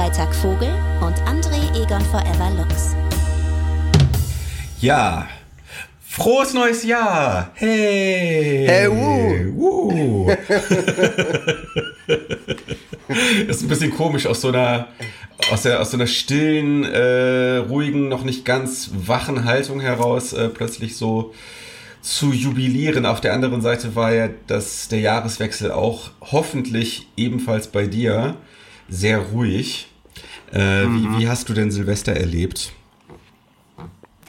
Freitag Vogel und André Egon Forever Lux. Ja. Frohes neues Jahr! Hey! Hey, uh. uh. das ist ein bisschen komisch aus so einer aus, der, aus so einer stillen, äh, ruhigen, noch nicht ganz wachen Haltung heraus äh, plötzlich so zu jubilieren. Auf der anderen Seite war ja das, der Jahreswechsel auch hoffentlich ebenfalls bei dir sehr ruhig. Äh, mhm. wie, wie hast du denn Silvester erlebt?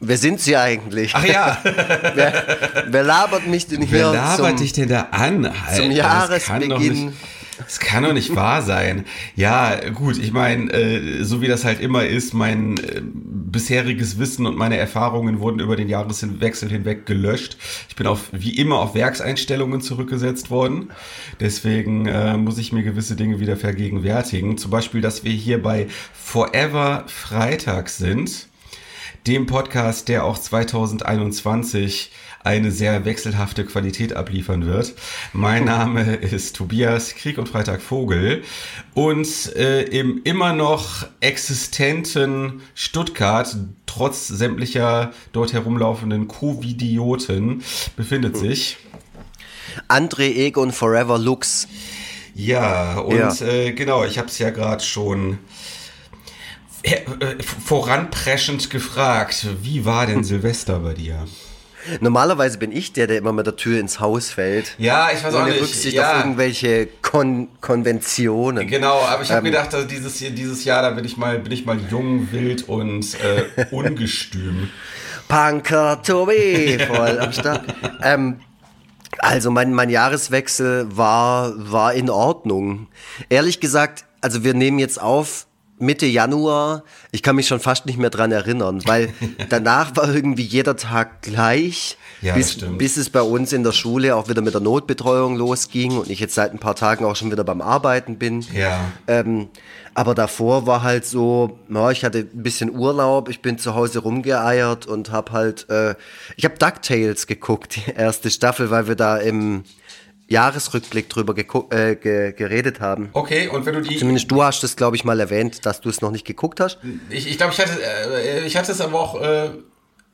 Wer sind Sie eigentlich? Ach ja. wer, wer, labert mich denn hier? Wer labert zum, dich denn da an? Alter, zum Jahresbeginn. Das kann doch nicht wahr sein. Ja, gut, ich meine, äh, so wie das halt immer ist, mein äh, bisheriges Wissen und meine Erfahrungen wurden über den Jahreswechsel hinweg gelöscht. Ich bin auf, wie immer auf Werkseinstellungen zurückgesetzt worden. Deswegen äh, muss ich mir gewisse Dinge wieder vergegenwärtigen. Zum Beispiel, dass wir hier bei Forever Freitag sind, dem Podcast, der auch 2021 eine sehr wechselhafte Qualität abliefern wird. Mein Name ist Tobias Krieg und Freitag Vogel und äh, im immer noch existenten Stuttgart, trotz sämtlicher dort herumlaufenden Covidioten, befindet sich André Egon Forever Lux. Ja, und ja. Äh, genau, ich habe es ja gerade schon äh, äh, voranpreschend gefragt, wie war denn Silvester bei dir? Normalerweise bin ich der, der immer mit der Tür ins Haus fällt. Ja, ich weiß auch ohne nicht. Rücksicht ja. auf irgendwelche Kon Konventionen. Genau, aber ich habe ähm, gedacht, dass dieses, dieses Jahr, da bin ich mal, bin ich mal jung, wild und äh, ungestüm. Punker Tobi, voll am Start. Ähm, also mein, mein Jahreswechsel war, war in Ordnung. Ehrlich gesagt, also wir nehmen jetzt auf Mitte Januar, ich kann mich schon fast nicht mehr dran erinnern, weil danach war irgendwie jeder Tag gleich, ja, bis, bis es bei uns in der Schule auch wieder mit der Notbetreuung losging und ich jetzt seit ein paar Tagen auch schon wieder beim Arbeiten bin. Ja. Ähm, aber davor war halt so, ja, ich hatte ein bisschen Urlaub, ich bin zu Hause rumgeeiert und habe halt, äh, ich habe DuckTales geguckt, die erste Staffel, weil wir da im Jahresrückblick drüber äh, ge geredet haben. Okay, und wenn du die. Zumindest du hast es, glaube ich, mal erwähnt, dass du es noch nicht geguckt hast. Ich, ich glaube, ich hatte, äh, ich hatte es aber auch. Äh,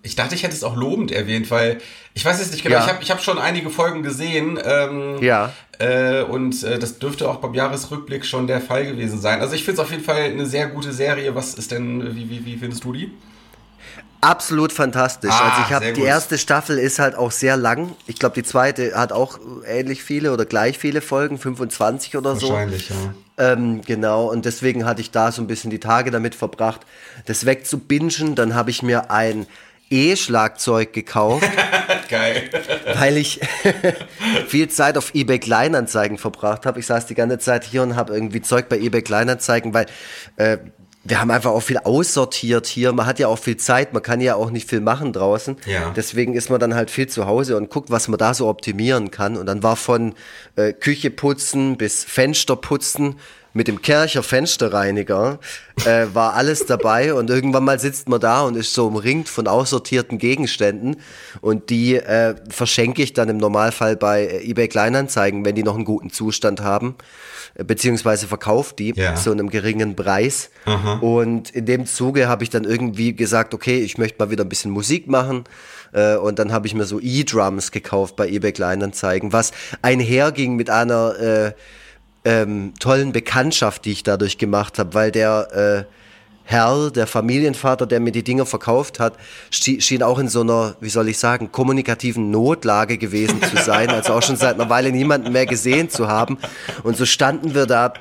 ich dachte, ich hätte es auch lobend erwähnt, weil ich weiß es nicht genau. Ja. Ich habe ich hab schon einige Folgen gesehen. Ähm, ja. Äh, und äh, das dürfte auch beim Jahresrückblick schon der Fall gewesen sein. Also ich finde es auf jeden Fall eine sehr gute Serie. Was ist denn, wie, wie, wie findest du die? Absolut fantastisch. Ah, also ich habe die erste Staffel ist halt auch sehr lang. Ich glaube, die zweite hat auch ähnlich viele oder gleich viele Folgen, 25 oder so. Wahrscheinlich, ja. Ähm, genau, und deswegen hatte ich da so ein bisschen die Tage damit verbracht, das wegzubingen. Dann habe ich mir ein E-Schlagzeug gekauft. Geil. Weil ich viel Zeit auf eBay Kleinanzeigen verbracht habe. Ich saß die ganze Zeit hier und habe irgendwie Zeug bei eBay Kleinanzeigen, weil äh, wir haben einfach auch viel aussortiert hier. Man hat ja auch viel Zeit, man kann ja auch nicht viel machen draußen. Ja. Deswegen ist man dann halt viel zu Hause und guckt, was man da so optimieren kann. Und dann war von äh, Küche putzen bis Fenster putzen mit dem Kercher Fensterreiniger äh, war alles dabei und irgendwann mal sitzt man da und ist so umringt von aussortierten Gegenständen und die äh, verschenke ich dann im Normalfall bei äh, eBay Kleinanzeigen, wenn die noch einen guten Zustand haben beziehungsweise verkauft die ja. zu einem geringen Preis. Aha. Und in dem Zuge habe ich dann irgendwie gesagt, okay, ich möchte mal wieder ein bisschen Musik machen. Äh, und dann habe ich mir so E-Drums gekauft bei eBay Kleinanzeigen, was einherging mit einer äh, ähm, tollen Bekanntschaft, die ich dadurch gemacht habe, weil der äh, Herr, der Familienvater, der mir die Dinger verkauft hat, schien auch in so einer, wie soll ich sagen, kommunikativen Notlage gewesen zu sein, also auch schon seit einer Weile niemanden mehr gesehen zu haben. Und so standen wir da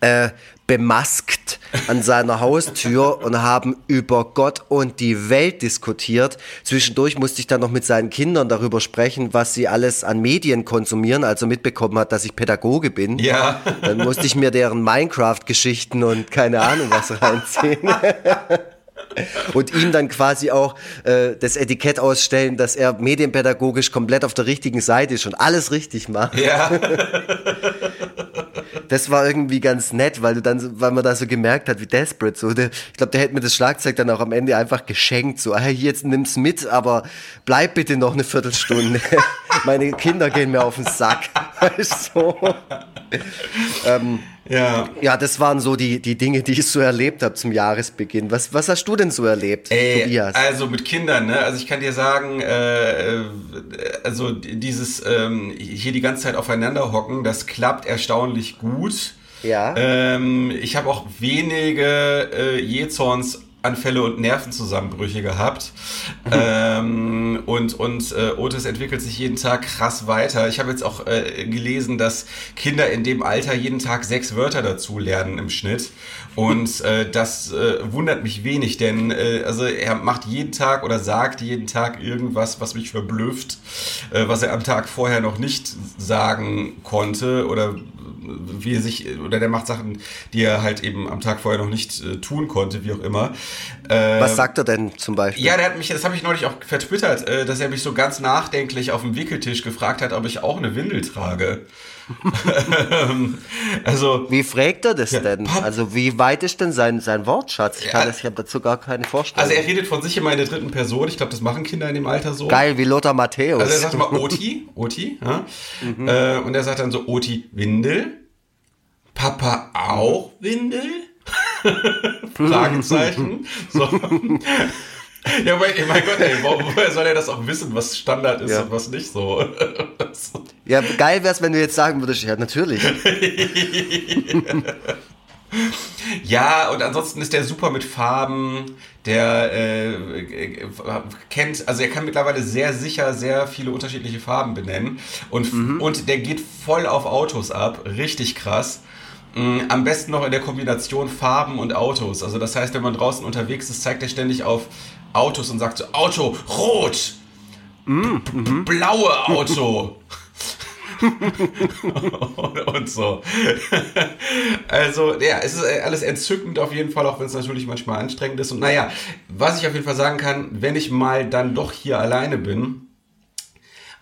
äh, bemaskt an seiner Haustür und haben über Gott und die Welt diskutiert. Zwischendurch musste ich dann noch mit seinen Kindern darüber sprechen, was sie alles an Medien konsumieren, also mitbekommen hat, dass ich Pädagoge bin. Ja. Dann musste ich mir deren Minecraft-Geschichten und keine Ahnung was reinziehen. und ihm dann quasi auch äh, das Etikett ausstellen, dass er medienpädagogisch komplett auf der richtigen Seite ist und alles richtig macht. Ja. das war irgendwie ganz nett, weil du dann, weil man da so gemerkt hat, wie desperate so. Der, ich glaube, der hätte mir das Schlagzeug dann auch am Ende einfach geschenkt. So, hey, jetzt nimm's mit, aber bleib bitte noch eine Viertelstunde. Meine Kinder gehen mir auf den Sack. so. ähm, Ja. Ja, das waren so die, die Dinge, die ich so erlebt habe zum Jahresbeginn. Was, was hast du denn so erlebt, Ey, Tobias? Also mit Kindern, ne? Also ich kann dir sagen, äh, also dieses ähm, hier die ganze Zeit aufeinander hocken, das klappt erstaunlich gut. Ja. Ähm, ich habe auch wenige äh, Jezorns Anfälle und Nervenzusammenbrüche gehabt. ähm, und und äh, Otis entwickelt sich jeden Tag krass weiter. Ich habe jetzt auch äh, gelesen, dass Kinder in dem Alter jeden Tag sechs Wörter dazu lernen im Schnitt. Und äh, das äh, wundert mich wenig, denn äh, also er macht jeden Tag oder sagt jeden Tag irgendwas, was mich verblüfft, äh, was er am Tag vorher noch nicht sagen konnte oder wie er sich, oder der macht Sachen, die er halt eben am Tag vorher noch nicht äh, tun konnte, wie auch immer. Äh, was sagt er denn zum Beispiel? ja, der hat mich, das habe ich neulich auch vertwittert, äh, dass er mich so ganz nachdenklich auf dem Wickeltisch gefragt hat, ob ich auch eine Windel trage. Also Wie fragt er das Ja, denn? Pap- Also wie weit ist denn sein, sein Wortschatz? Ich, Ja. das, ich habe dazu gar keine Vorstellung. Also er redet von sich immer in der dritten Person. Ich glaube, das machen Kinder in dem Alter so. Geil, wie Lothar Matthäus. Also er sagt immer Oti, Oti, ja? äh, und er sagt dann so Oti Windel, Papa auch Windel? Fragezeichen. So. Ja, aber, mein Gott, ey, wo- woher soll er das auch wissen, was Standard ist Ja. und was nicht so? Ja, geil wär's, wenn du jetzt sagen würdest, ja, natürlich. Ja, und ansonsten ist der super mit Farben. Der äh, kennt, also er kann mittlerweile sehr sicher sehr viele unterschiedliche Farben benennen. Und, und der geht voll auf Autos ab. Richtig krass. Mm, Am besten noch in der Kombination Farben und Autos. Also das heißt, wenn man draußen unterwegs ist, zeigt er ständig auf Autos und sagt so, Auto, rot, b- blaue Auto. und so. Also, ja, es ist äh, alles entzückend auf jeden Fall, auch wenn es natürlich manchmal anstrengend ist. Und naja, was ich auf jeden Fall sagen kann, wenn ich mal dann doch hier alleine bin,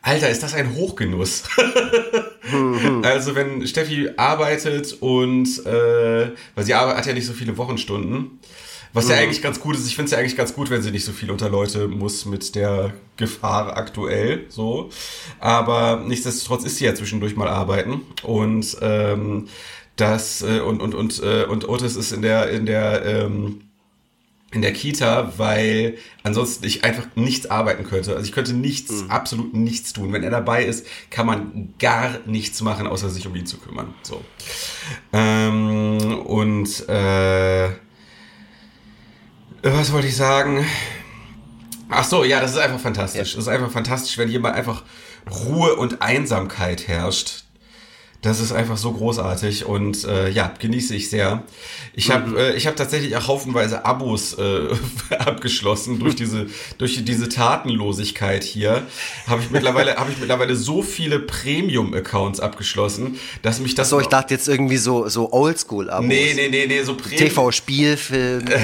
Alter, ist das ein Hochgenuss. also wenn Steffi arbeitet und, äh, weil sie arbeitet, hat ja nicht so viele Wochenstunden, was ja eigentlich ganz gut ist. Ich finde es ja eigentlich ganz gut, wenn sie nicht so viel unter Leute muss mit der Gefahr aktuell, so. Aber nichtsdestotrotz ist sie ja zwischendurch mal arbeiten und ähm, das äh, und und und äh, und Otis ist in der in der ähm, in der Kita, weil ansonsten ich einfach nichts arbeiten könnte. Also ich könnte nichts, absolut nichts tun. Wenn er dabei ist, kann man gar nichts machen, außer sich um ihn zu kümmern. So. Ähm, und äh, was wollte ich sagen? Ach so, ja, das ist einfach fantastisch. Das ist einfach fantastisch, wenn jemand einfach Ruhe und Einsamkeit herrscht. Das ist einfach so großartig und äh, ja, genieße ich sehr. Ich habe äh, ich habe tatsächlich auch haufenweise Abos äh, abgeschlossen durch diese durch diese Tatenlosigkeit hier. Habe ich mittlerweile habe ich mittlerweile so viele Premium Accounts abgeschlossen, dass mich das So, ich dachte jetzt irgendwie so, so Oldschool-Abos. Nee, nee, nee, nee, so Premium TV-Spielfilm.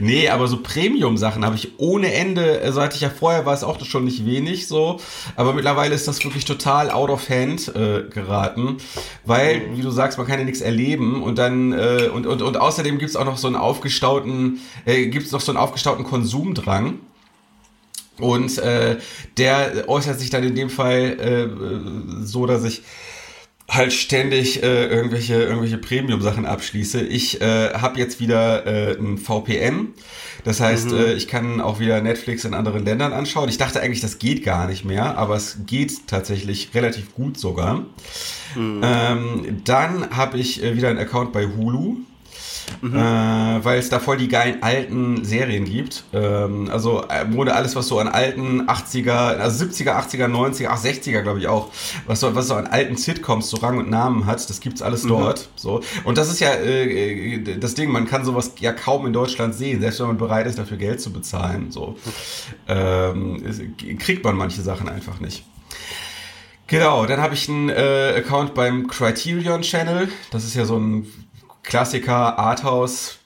Nee, aber so Premium-Sachen habe ich ohne Ende, also hatte ich ja vorher, war es auch schon nicht wenig so, aber mittlerweile ist das wirklich total out of hand äh, geraten, weil, wie du sagst, man kann ja nichts erleben und dann, äh, und, und, und außerdem gibt's auch noch so einen aufgestauten, äh, gibt's noch so einen aufgestauten Konsumdrang. Und äh, der äußert sich dann in dem Fall äh, so, dass ich halt ständig äh, irgendwelche irgendwelche Premium-Sachen abschließe. Ich äh, habe jetzt wieder äh, ein VPN. Das heißt, äh, ich kann auch wieder Netflix in anderen Ländern anschauen. Ich dachte eigentlich, das geht gar nicht mehr, aber es geht tatsächlich relativ gut sogar. Ähm, dann habe ich äh, wieder einen Account bei Hulu. Äh, weil es da voll die geilen alten Serien gibt. Ähm, also äh, Grunde alles, was so an alten 80er, also 70er, 80er, 90er, ach 60er glaube ich auch, was so, was so an alten Sitcoms so Rang und Namen hat, das gibt's alles dort. So. Und das ist ja äh, das Ding, man kann sowas ja kaum in Deutschland sehen, selbst wenn man bereit ist, dafür Geld zu bezahlen. So. Ähm, kriegt man manche Sachen einfach nicht. Genau, dann habe ich einen äh, Account beim Criterion Channel. Das ist ja so ein Klassiker, Arthouse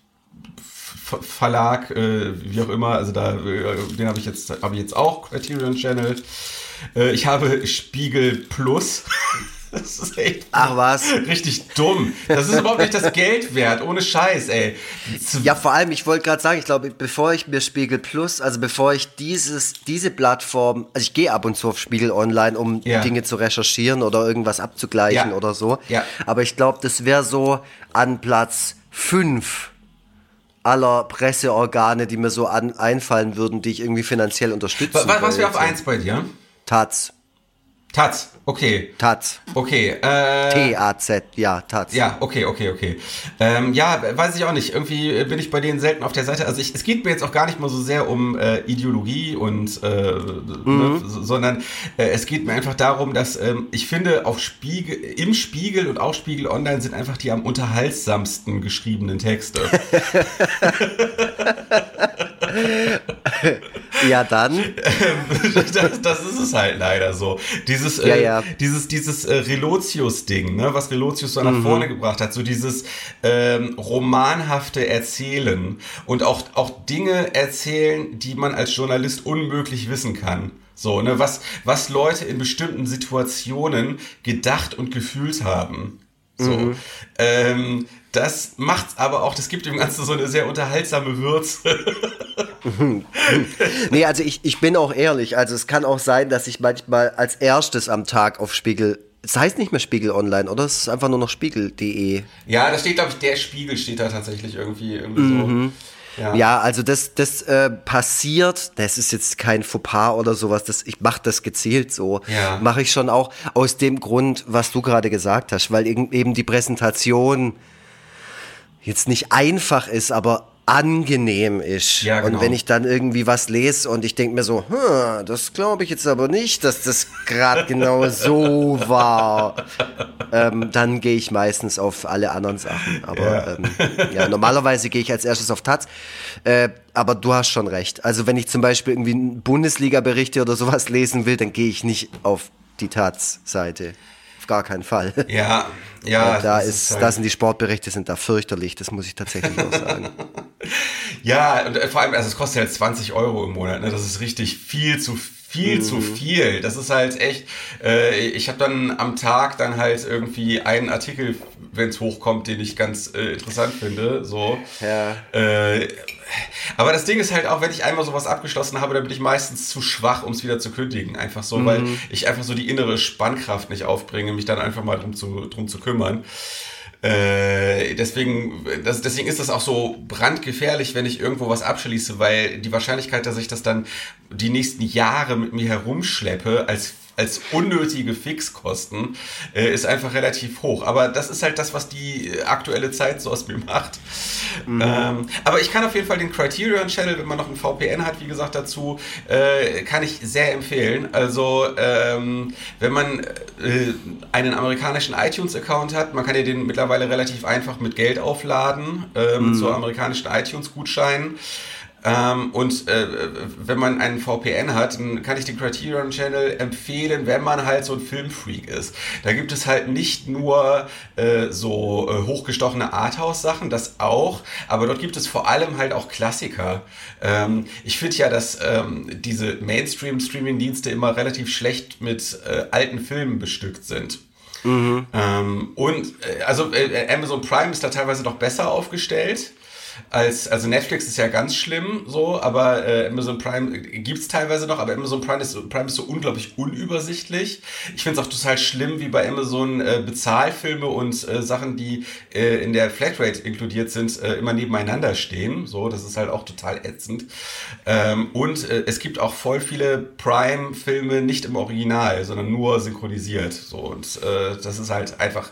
Verlag, äh, wie auch immer. Also da, äh, den habe ich jetzt, habe ich jetzt auch Criterion Channel. Äh, ich habe Spiegel Plus. Das ist echt Ach was. richtig dumm. Das ist überhaupt nicht das Geld wert, ohne Scheiß, ey. Ja, vor allem, ich wollte gerade sagen, ich glaube, bevor ich mir Spiegel Plus, also bevor ich dieses, diese Plattform, also ich gehe ab und zu auf Spiegel Online, um Ja. Dinge zu recherchieren oder irgendwas abzugleichen Ja. oder so. Ja. Aber ich glaube, das wäre so an Platz 5 aller Presseorgane, die mir so an, einfallen würden, die ich irgendwie finanziell unterstützen Was, was wäre auf wollte. eins bei dir? Taz. Taz, okay. Taz. Okay, äh. T-A-Z, ja, Taz. Ja, okay, okay, okay. Ähm, ja, weiß ich auch nicht. Irgendwie bin ich bei denen selten auf der Seite. Also ich, es geht mir jetzt auch gar nicht mal so sehr um äh, Ideologie und äh, ne, so- sondern äh, es geht mir einfach darum, dass ähm, ich finde, auf Spiegel, im Spiegel und auch Spiegel Online sind einfach die am unterhaltsamsten geschriebenen Texte. Ja, dann. das, das ist es halt leider so. Dieses, äh, Ja, ja. dieses, dieses äh, Relotius-Ding, ne, was Relotius so nach vorne gebracht hat, so dieses ähm, romanhafte Erzählen und auch, auch Dinge erzählen, die man als Journalist unmöglich wissen kann. So, ne, was, was Leute in bestimmten Situationen gedacht und gefühlt haben. So. Ähm, das macht's aber auch, das gibt dem Ganzen so eine sehr unterhaltsame Würze. Nee, also ich, ich bin auch ehrlich. Also es kann auch sein, dass ich manchmal als erstes am Tag auf Spiegel. Es heißt nicht mehr Spiegel Online, oder? Es ist einfach nur noch spiegel.de. Ja, da steht, glaube ich, der Spiegel steht da tatsächlich irgendwie, irgendwie so. Ja. Ja, also das, das äh, passiert, das ist jetzt kein Fauxpas oder sowas, das, ich mache das gezielt so. Ja. Mache ich schon auch aus dem Grund, was du gerade gesagt hast, weil eben eben die Präsentation jetzt nicht einfach ist, aber angenehm ist. Ja, genau. Und wenn ich dann irgendwie was lese und ich denke mir so, hm, das glaube ich jetzt aber nicht, dass das gerade genau so war, ähm, dann gehe ich meistens auf alle anderen Sachen. Aber Ja. ähm, ja normalerweise gehe ich als erstes auf Taz. Äh, aber du hast schon recht. Also wenn ich zum Beispiel irgendwie Bundesliga-Berichte oder sowas lesen will, dann gehe ich nicht auf die Taz-Seite. Auf gar keinen Fall. Ja, ja. Ja, da das ist, halt- da sind die Sportberichte sind da fürchterlich, das muss ich tatsächlich auch sagen. Ja, und äh, vor allem, also es kostet halt 20 Euro im Monat, ne? Das ist richtig viel zu viel zu viel. Das ist halt echt, äh, ich habe dann am Tag dann halt irgendwie einen Artikel, wenn es hochkommt, den ich ganz äh, interessant finde. So. Ja. Äh, aber das Ding ist halt auch, wenn ich einmal sowas abgeschlossen habe, dann bin ich meistens zu schwach, um es wieder zu kündigen. Einfach so, weil ich einfach so die innere Spannkraft nicht aufbringe, mich dann einfach mal drum zu, drum zu kümmern. Äh, deswegen, das, deswegen ist das auch so brandgefährlich, wenn ich irgendwo was abschließe, weil die Wahrscheinlichkeit, dass ich das dann die nächsten Jahre mit mir herumschleppe, als als unnötige Fixkosten äh, ist einfach relativ hoch. Aber das ist halt das, was die aktuelle Zeit so aus mir macht. Ähm, aber ich kann auf jeden Fall den Criterion Channel, wenn man noch ein VPN hat, wie gesagt, dazu, äh, kann ich sehr empfehlen. Also, ähm, wenn man äh, einen amerikanischen iTunes-Account hat, man kann ja den mittlerweile relativ einfach mit Geld aufladen, äh, mit so amerikanischen iTunes-Gutscheinen. Ähm, und äh, wenn man einen VPN hat, dann kann ich den Criterion Channel empfehlen, wenn man halt so ein Filmfreak ist. Da gibt es halt nicht nur äh, so äh, hochgestochene Arthouse-Sachen, das auch, aber dort gibt es vor allem halt auch Klassiker. Ähm, ich finde ja, dass ähm, diese Mainstream-Streaming-Dienste immer relativ schlecht mit äh, alten Filmen bestückt sind. Ähm, und äh, also äh, Amazon Prime ist da teilweise noch besser aufgestellt. Als, also Netflix ist ja ganz schlimm so, aber äh, Amazon Prime gibt's teilweise noch, aber Amazon Prime ist, Prime ist so unglaublich unübersichtlich. Ich finde es auch total schlimm, wie bei Amazon äh, Bezahlfilme und äh, Sachen, die äh, in der Flatrate inkludiert sind, äh, immer nebeneinander stehen. So, das ist halt auch total ätzend. Ähm, und äh, es gibt auch voll viele Prime-Filme nicht im Original, sondern nur synchronisiert. So, und äh, das ist halt einfach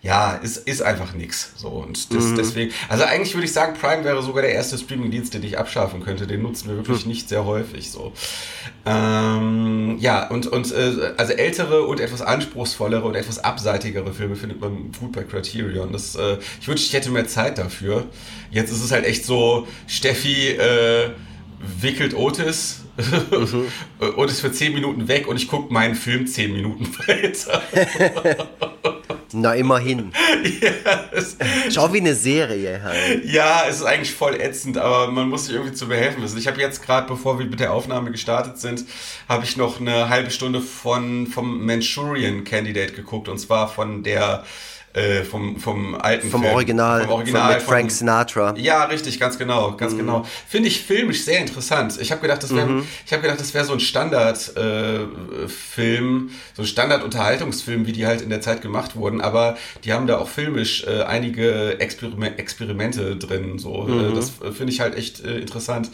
ja, ist, ist einfach nix. So, und das, deswegen, also eigentlich würde ich sagen, Prime wäre sogar der erste Streaming-Dienst, den ich abschaffen könnte. Den nutzen wir wirklich nicht sehr häufig so. Ähm, ja, und, und äh, also ältere und etwas anspruchsvollere und etwas abseitigere Filme findet man gut bei Criterion. Das, äh, ich wünschte, ich hätte mehr Zeit dafür. Jetzt ist es halt echt so, Steffi äh, wickelt Otis und ist für 10 Minuten weg und ich gucke meinen Film 10 Minuten weiter. Na, immerhin. ja, es, Schau wie eine Serie halt. ja, es ist eigentlich voll ätzend, aber man muss sich irgendwie zu behelfen wissen. Ich habe jetzt gerade, bevor wir mit der Aufnahme gestartet sind, habe ich noch eine halbe Stunde von vom Manchurian Candidate geguckt und zwar von der äh, vom, vom alten Vom Film. Original, vom Original von, mit Frank von- Sinatra. Ja, richtig, ganz genau, ganz Mhm. genau. Finde ich filmisch sehr interessant. Ich habe gedacht, das wäre, ich gedacht, das wäre so ein Standard äh, so ein Standard Unterhaltungsfilm, wie die halt in der Zeit gemacht wurden. Aber die haben da auch filmisch äh, einige Experime Experimente drin. So, Mhm. äh, das äh, finde ich halt echt äh, interessant.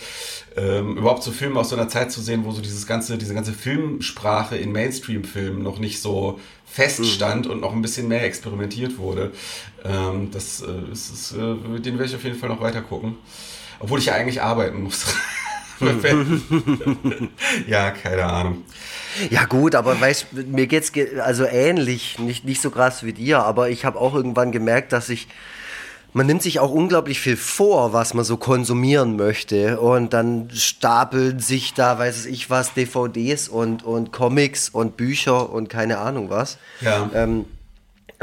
Ähm, überhaupt so Filme aus so einer Zeit zu sehen, wo so dieses ganze, diese ganze Filmsprache in Mainstream-Filmen noch nicht so feststand und noch ein bisschen mehr experimentiert wurde. Ähm, das äh, ist, ist, äh, den werde ich auf jeden Fall noch weiter gucken. Obwohl ich ja eigentlich arbeiten muss. ja, keine Ahnung. Ja gut, aber weißt, mir geht's ge also ähnlich, nicht, nicht so krass wie dir, aber ich habe auch irgendwann gemerkt, dass ich man nimmt sich auch unglaublich viel vor, was man so konsumieren möchte und dann stapeln sich da, weiß ich was, DVDs und, und Comics und Bücher und keine Ahnung was. Ja. Ähm,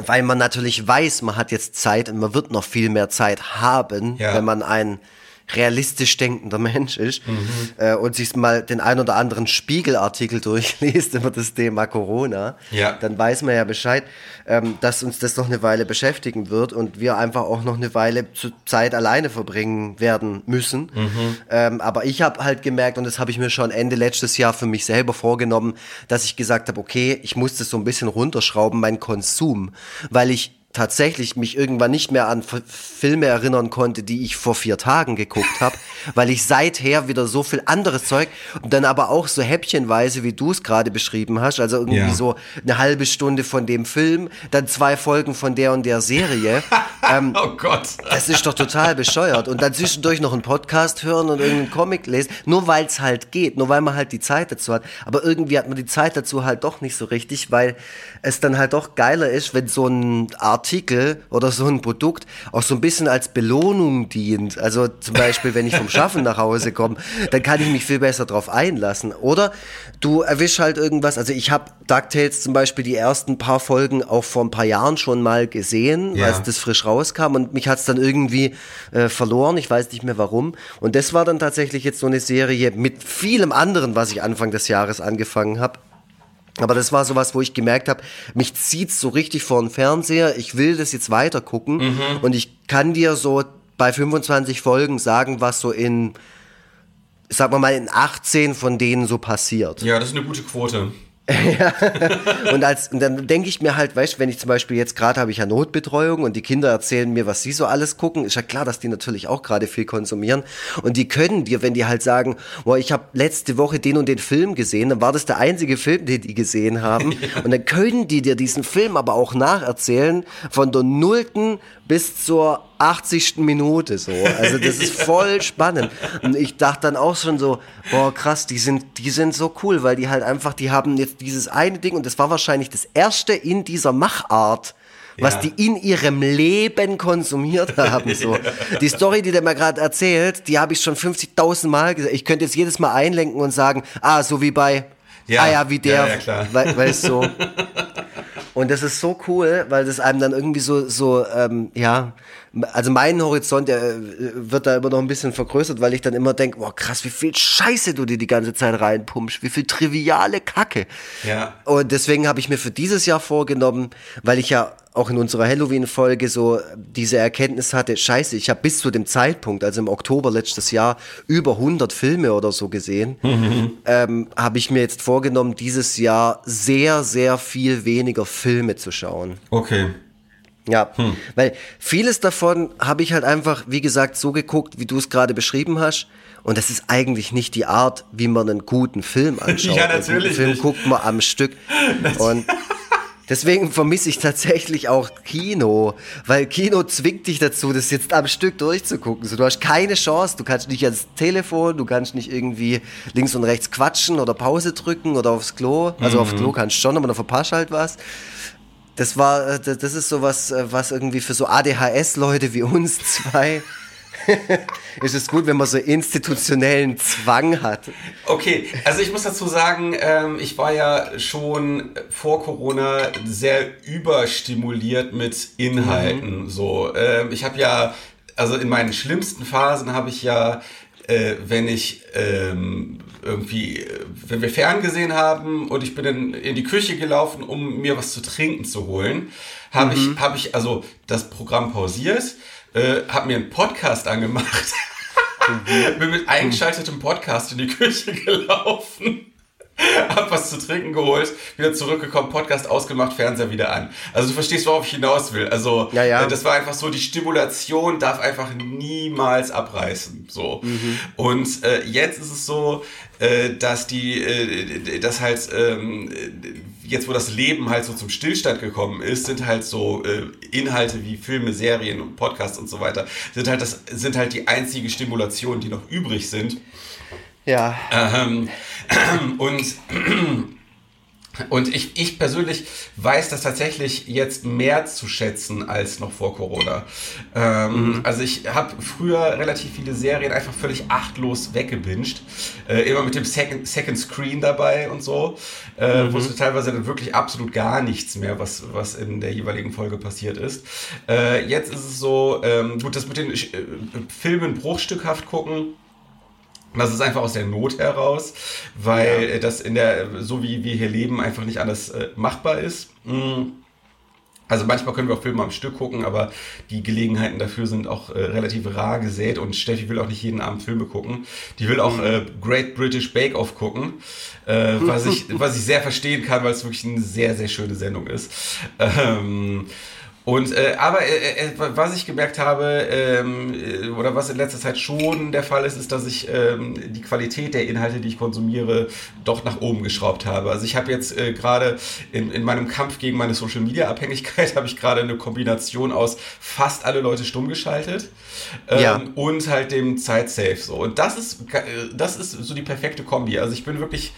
weil man natürlich weiß, man hat jetzt Zeit und man wird noch viel mehr Zeit haben, Ja. wenn man ein realistisch denkender Mensch ist äh, und sich mal den ein oder anderen Spiegelartikel durchliest über das Thema Corona, Ja. dann weiß man ja Bescheid, ähm, dass uns das noch eine Weile beschäftigen wird und wir einfach auch noch eine Weile zu Zeit alleine verbringen werden müssen. Ähm, aber ich habe halt gemerkt, und das habe ich mir schon Ende letztes Jahr für mich selber vorgenommen, dass ich gesagt habe, okay, ich muss das so ein bisschen runterschrauben, mein Konsum, weil ich tatsächlich mich irgendwann nicht mehr an Filme erinnern konnte, die ich vor vier Tagen geguckt habe, weil ich seither wieder so viel anderes Zeug und dann aber auch so häppchenweise, wie du es gerade beschrieben hast, also irgendwie Ja. so eine halbe Stunde von dem Film, dann zwei Folgen von der und der Serie. ähm, Oh Gott. das ist doch total bescheuert. Und dann zwischendurch noch einen Podcast hören und irgendeinen Comic lesen, nur weil es halt geht, nur weil man halt die Zeit dazu hat. Aber irgendwie hat man die Zeit dazu halt doch nicht so richtig, weil es dann halt doch geiler ist, wenn so ein Artikel oder so ein Produkt auch so ein bisschen als Belohnung dient. Also zum Beispiel, wenn ich vom Schaffen nach Hause komme, dann kann ich mich viel besser drauf einlassen. Oder du erwischst halt irgendwas. Also ich habe DuckTales zum Beispiel die ersten paar Folgen auch vor ein paar Jahren schon mal gesehen, Ja. als das frisch rauskam und mich hat's dann irgendwie äh, verloren. Ich weiß nicht mehr warum. Und das war dann tatsächlich jetzt so eine Serie mit vielem anderen, was ich Anfang des Jahres angefangen habe. Aber das war sowas, wo ich gemerkt habe, mich zieht's so richtig vor den Fernseher. Ich will das jetzt weiter gucken und ich kann dir so bei 25 Folgen sagen, was so in, sagen wir mal, in 18 von denen so passiert. Ja, das ist eine gute Quote. Und, als, und dann denke ich mir halt, weißt du, wenn ich zum Beispiel jetzt gerade habe ich ja Notbetreuung und die Kinder erzählen mir, was sie so alles gucken, ist ja klar, dass die natürlich auch gerade viel konsumieren. Und die können dir, wenn die halt sagen, boah, ich habe letzte Woche den und den Film gesehen, dann war das der einzige Film, den die gesehen haben. Und dann können die dir diesen Film aber auch nacherzählen, von der nullten bis zur 80. Minute so. Also das ist voll spannend. Und ich dachte dann auch schon so, boah krass, die sind, die sind so cool, weil die halt einfach, die haben jetzt dieses eine Ding und das war wahrscheinlich das erste in dieser Machart, was Ja. die in ihrem Leben konsumiert haben. So. Die Story, die der mir gerade erzählt, die habe ich schon 50.000 Mal gesagt. Ich könnte jetzt jedes Mal einlenken und sagen, ah, so wie bei, Ja. ah ja, wie der, Ja, ja, weil, weißt du, so. Und das ist so cool, weil das einem dann irgendwie so, so ähm, ja, also mein Horizont, der äh, wird da immer noch ein bisschen vergrößert, weil ich dann immer denke, boah, krass, wie viel Scheiße du dir die ganze Zeit reinpumpst, wie viel triviale Kacke. Ja. Und deswegen habe ich mir für dieses Jahr vorgenommen, weil ich ja auch in unserer Halloween-Folge so diese Erkenntnis hatte, scheiße, ich habe bis zu dem Zeitpunkt, also im Oktober letztes Jahr, über 100 Filme oder so gesehen, ähm, habe ich mir jetzt vorgenommen, dieses Jahr sehr, sehr viel weniger Filme zu schauen. Okay. Ja, weil vieles davon habe ich halt einfach, wie gesagt, so geguckt, wie du es gerade beschrieben hast. Und das ist eigentlich nicht die Art, wie man einen guten Film anschaut. Ja, Einen natürlich guten Film nicht. guckt man am Stück. Und deswegen vermisse ich tatsächlich auch Kino, weil Kino zwingt dich dazu, das jetzt am Stück durchzugucken. So, du hast keine Chance, du kannst nicht ans Telefon, du kannst nicht irgendwie links und rechts quatschen oder Pause drücken oder aufs Klo. Also aufs Klo kannst du schon, aber dann verpasst halt was. Das war, äh, das ist sowas, äh, was irgendwie für so ADHS-Leute wie uns zwei ist es gut, wenn man so institutionellen Zwang hat. Okay, also ich muss dazu sagen, ähm, ich war ja schon vor Corona sehr überstimuliert mit Inhalten. Mhm. So, ähm, ich habe ja, also in meinen schlimmsten Phasen habe ich ja äh, wenn ich ähm, irgendwie, äh, wenn wir ferngesehen haben und ich bin in, in die Küche gelaufen, um mir was zu trinken zu holen, habe mhm. ich, habe ich also das Programm pausiert, äh, habe mir einen Podcast angemacht, bin mit eingeschaltetem Podcast in die Küche gelaufen hab was zu trinken geholt, wieder zurückgekommen, Podcast ausgemacht, Fernseher wieder an. Also du verstehst, worauf ich hinaus will. Also ja, ja. Äh, das war einfach so, die Stimulation darf einfach niemals abreißen. So. Mhm. Und äh, jetzt ist es so, äh, dass die, äh, das halt ähm, jetzt, wo das Leben halt so zum Stillstand gekommen ist, sind halt so äh, Inhalte wie Filme, Serien und Podcasts und so weiter, sind halt das sind halt die einzige Stimulation, die noch übrig sind. Ja. Ähm, und und ich, ich persönlich weiß das tatsächlich jetzt mehr zu schätzen als noch vor Corona. Ähm, mhm. Also ich habe früher relativ viele Serien einfach völlig achtlos weggebinged. Äh, immer mit dem Second, Second Screen dabei und so. Äh, mhm. Wusste teilweise dann wirklich absolut gar nichts mehr, was, was in der jeweiligen Folge passiert ist. Äh, jetzt ist es so, ähm, gut, das mit den äh, Filmen bruchstückhaft gucken das ist einfach aus der Not heraus, weil ja. das in der, so wie wir hier leben, einfach nicht anders äh, machbar ist. Mm. Also manchmal können wir auch Filme am Stück gucken, aber die Gelegenheiten dafür sind auch äh, relativ rar gesät und Steffi will auch nicht jeden Abend Filme gucken. Die will auch mhm. äh, Great British Bake Off gucken, äh, was, ich, was ich sehr verstehen kann, weil es wirklich eine sehr, sehr schöne Sendung ist. Ähm, und äh, aber äh, äh, was ich gemerkt habe ähm, äh, oder was in letzter Zeit schon der Fall ist, ist, dass ich ähm, die Qualität der Inhalte, die ich konsumiere, doch nach oben geschraubt habe. Also ich habe jetzt äh, gerade in, in meinem Kampf gegen meine Social Media Abhängigkeit habe ich gerade eine Kombination aus fast alle Leute stumm geschaltet ähm, ja. und halt dem Zeitsafe so. Und das ist äh, das ist so die perfekte Kombi. Also ich bin wirklich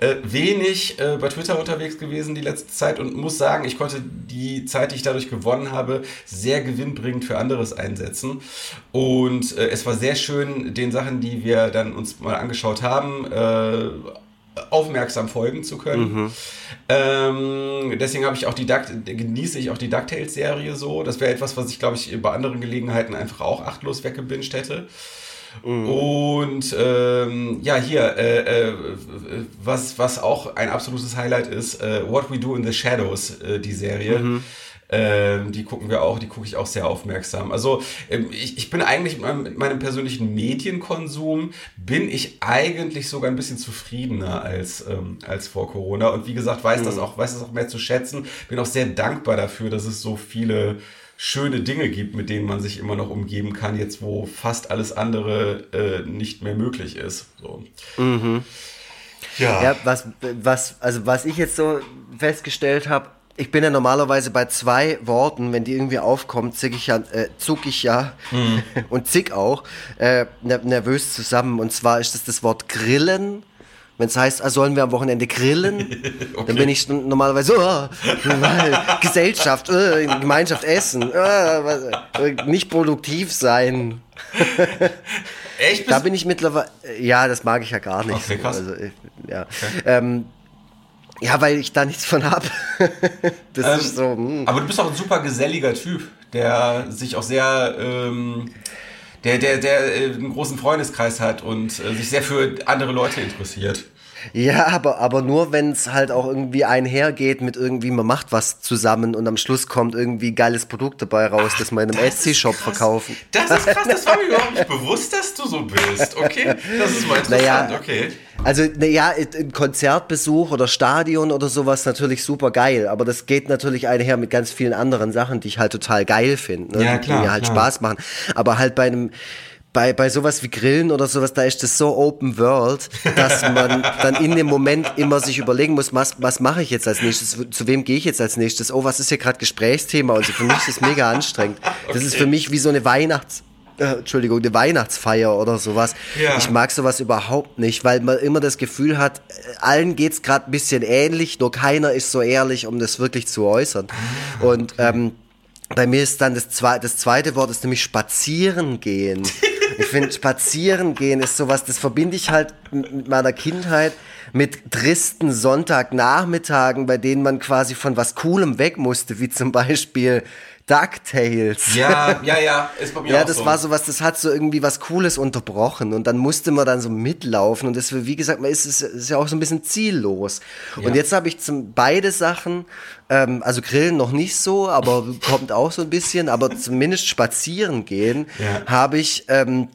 äh, wenig äh, bei Twitter unterwegs gewesen die letzte Zeit und muss sagen, ich konnte die Zeit, die ich dadurch gewonnen habe, sehr gewinnbringend für anderes einsetzen. Und äh, es war sehr schön, den Sachen, die wir dann uns mal angeschaut haben, äh, aufmerksam folgen zu können. Mhm. Ähm, deswegen habe ich auch die Duct genieße ich auch die DuckTales-Serie so. Das wäre etwas, was ich, glaube ich, bei anderen Gelegenheiten einfach auch achtlos weggebinged hätte. Mhm. Und ähm, ja, hier, äh, äh, was, was auch ein absolutes Highlight ist, äh, What We Do in the Shadows, äh, die Serie. Mhm. Ähm, die gucken wir auch, die gucke ich auch sehr aufmerksam. Also ähm, ich, ich bin eigentlich mit meinem, mit meinem, persönlichen Medienkonsum, bin ich eigentlich sogar ein bisschen zufriedener als, ähm, als vor Corona. Und wie gesagt, weiß mhm. das auch, weiß das auch mehr zu schätzen. Bin auch sehr dankbar dafür, dass es so viele schöne Dinge gibt, mit denen man sich immer noch umgeben kann, jetzt wo fast alles andere äh, nicht mehr möglich ist. So. Mhm. Ja. ja, was, was, also was ich jetzt so festgestellt habe, ich bin ja normalerweise bei zwei Worten, wenn die irgendwie aufkommen, zick ich ja, äh, zuck ich ja mhm. und zick auch äh, nervös zusammen. Und zwar ist das das Wort Grillen wenn es heißt, ah, sollen wir am Wochenende grillen, okay. dann bin ich normalerweise, oh, Gesellschaft, oh, Gemeinschaft essen, oh, nicht produktiv sein. Echt? Da bin ich mittlerweile, ja, das mag ich ja gar nicht. Okay, krass. Also, ja. Okay. Ähm, ja, weil ich da nichts von habe. das ähm, ist so. Mh. Hm. Aber du bist auch ein super geselliger Typ, der sich auch sehr ähm, der, der, der äh, einen großen Freundeskreis hat und äh, sich sehr für andere Leute interessiert. Ja, aber, aber nur, wenn es halt auch irgendwie einhergeht mit irgendwie, man macht was zusammen und am Schluss kommt irgendwie geiles Produkt dabei raus, Ach, das man in einem Etsy-Shop verkaufen. Das ist krass, das war mir überhaupt nicht bewusst, dass du so bist. Okay, das ist mal interessant, naja, okay. Also, naja, ein Konzertbesuch oder Stadion oder sowas natürlich super geil, aber das geht natürlich einher mit ganz vielen anderen Sachen, die ich halt total geil finde, ne? ja, klar, die mir halt klar. Spaß machen. Aber halt bei einem bei, bei sowas wie Grillen oder sowas, da ist das so Open World, dass man dann in dem Moment immer sich überlegen muss, was, was mache ich jetzt als nächstes, zu wem gehe ich jetzt als nächstes, oh, was ist hier gerade Gesprächsthema und so. Für mich ist das mega anstrengend. Das okay. ist für mich wie so eine Weihnachts- äh, Entschuldigung, eine Weihnachtsfeier oder sowas. Ja. Ich mag sowas überhaupt nicht, weil man immer das Gefühl hat, allen geht's gerade ein bisschen ähnlich, nur keiner ist so ehrlich, um das wirklich zu äußern. Und ähm, bei mir ist dann das, zwe das zweite Wort ist nämlich spazieren gehen. Ich finde, spazieren gehen ist sowas, das verbinde ich halt mit meiner Kindheit mit tristen Sonntagnachmittagen, bei denen man quasi von was Coolem weg musste, wie zum Beispiel DuckTales. Ja, ja, ja, ist bei mir Ja, auch das so. war so was, das hat so irgendwie was Cooles unterbrochen und dann musste man dann so mitlaufen und das, wie gesagt, man ist, ist, ist ja auch so ein bisschen ziellos. Ja. Und jetzt habe ich zum, beide Sachen, ähm, also Grillen noch nicht so, aber kommt auch so ein bisschen, aber zumindest spazieren gehen Ja. habe ich ähm,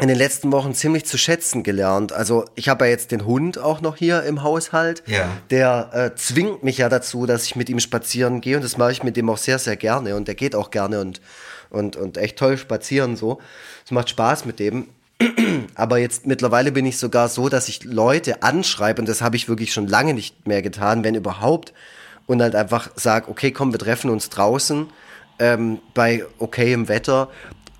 in den letzten Wochen ziemlich zu schätzen gelernt. Also ich habe ja jetzt den Hund auch noch hier im Haushalt. Ja. Der äh, zwingt mich ja dazu, dass ich mit ihm spazieren gehe und das mache ich mit dem auch sehr, sehr gerne und der geht auch gerne und, und, und echt toll spazieren so. Es macht Spaß mit dem. Aber jetzt mittlerweile bin ich sogar so, dass ich Leute anschreibe und das habe ich wirklich schon lange nicht mehr getan, wenn überhaupt. Und halt einfach sage, okay, komm, wir treffen uns draußen ähm, bei okayem Wetter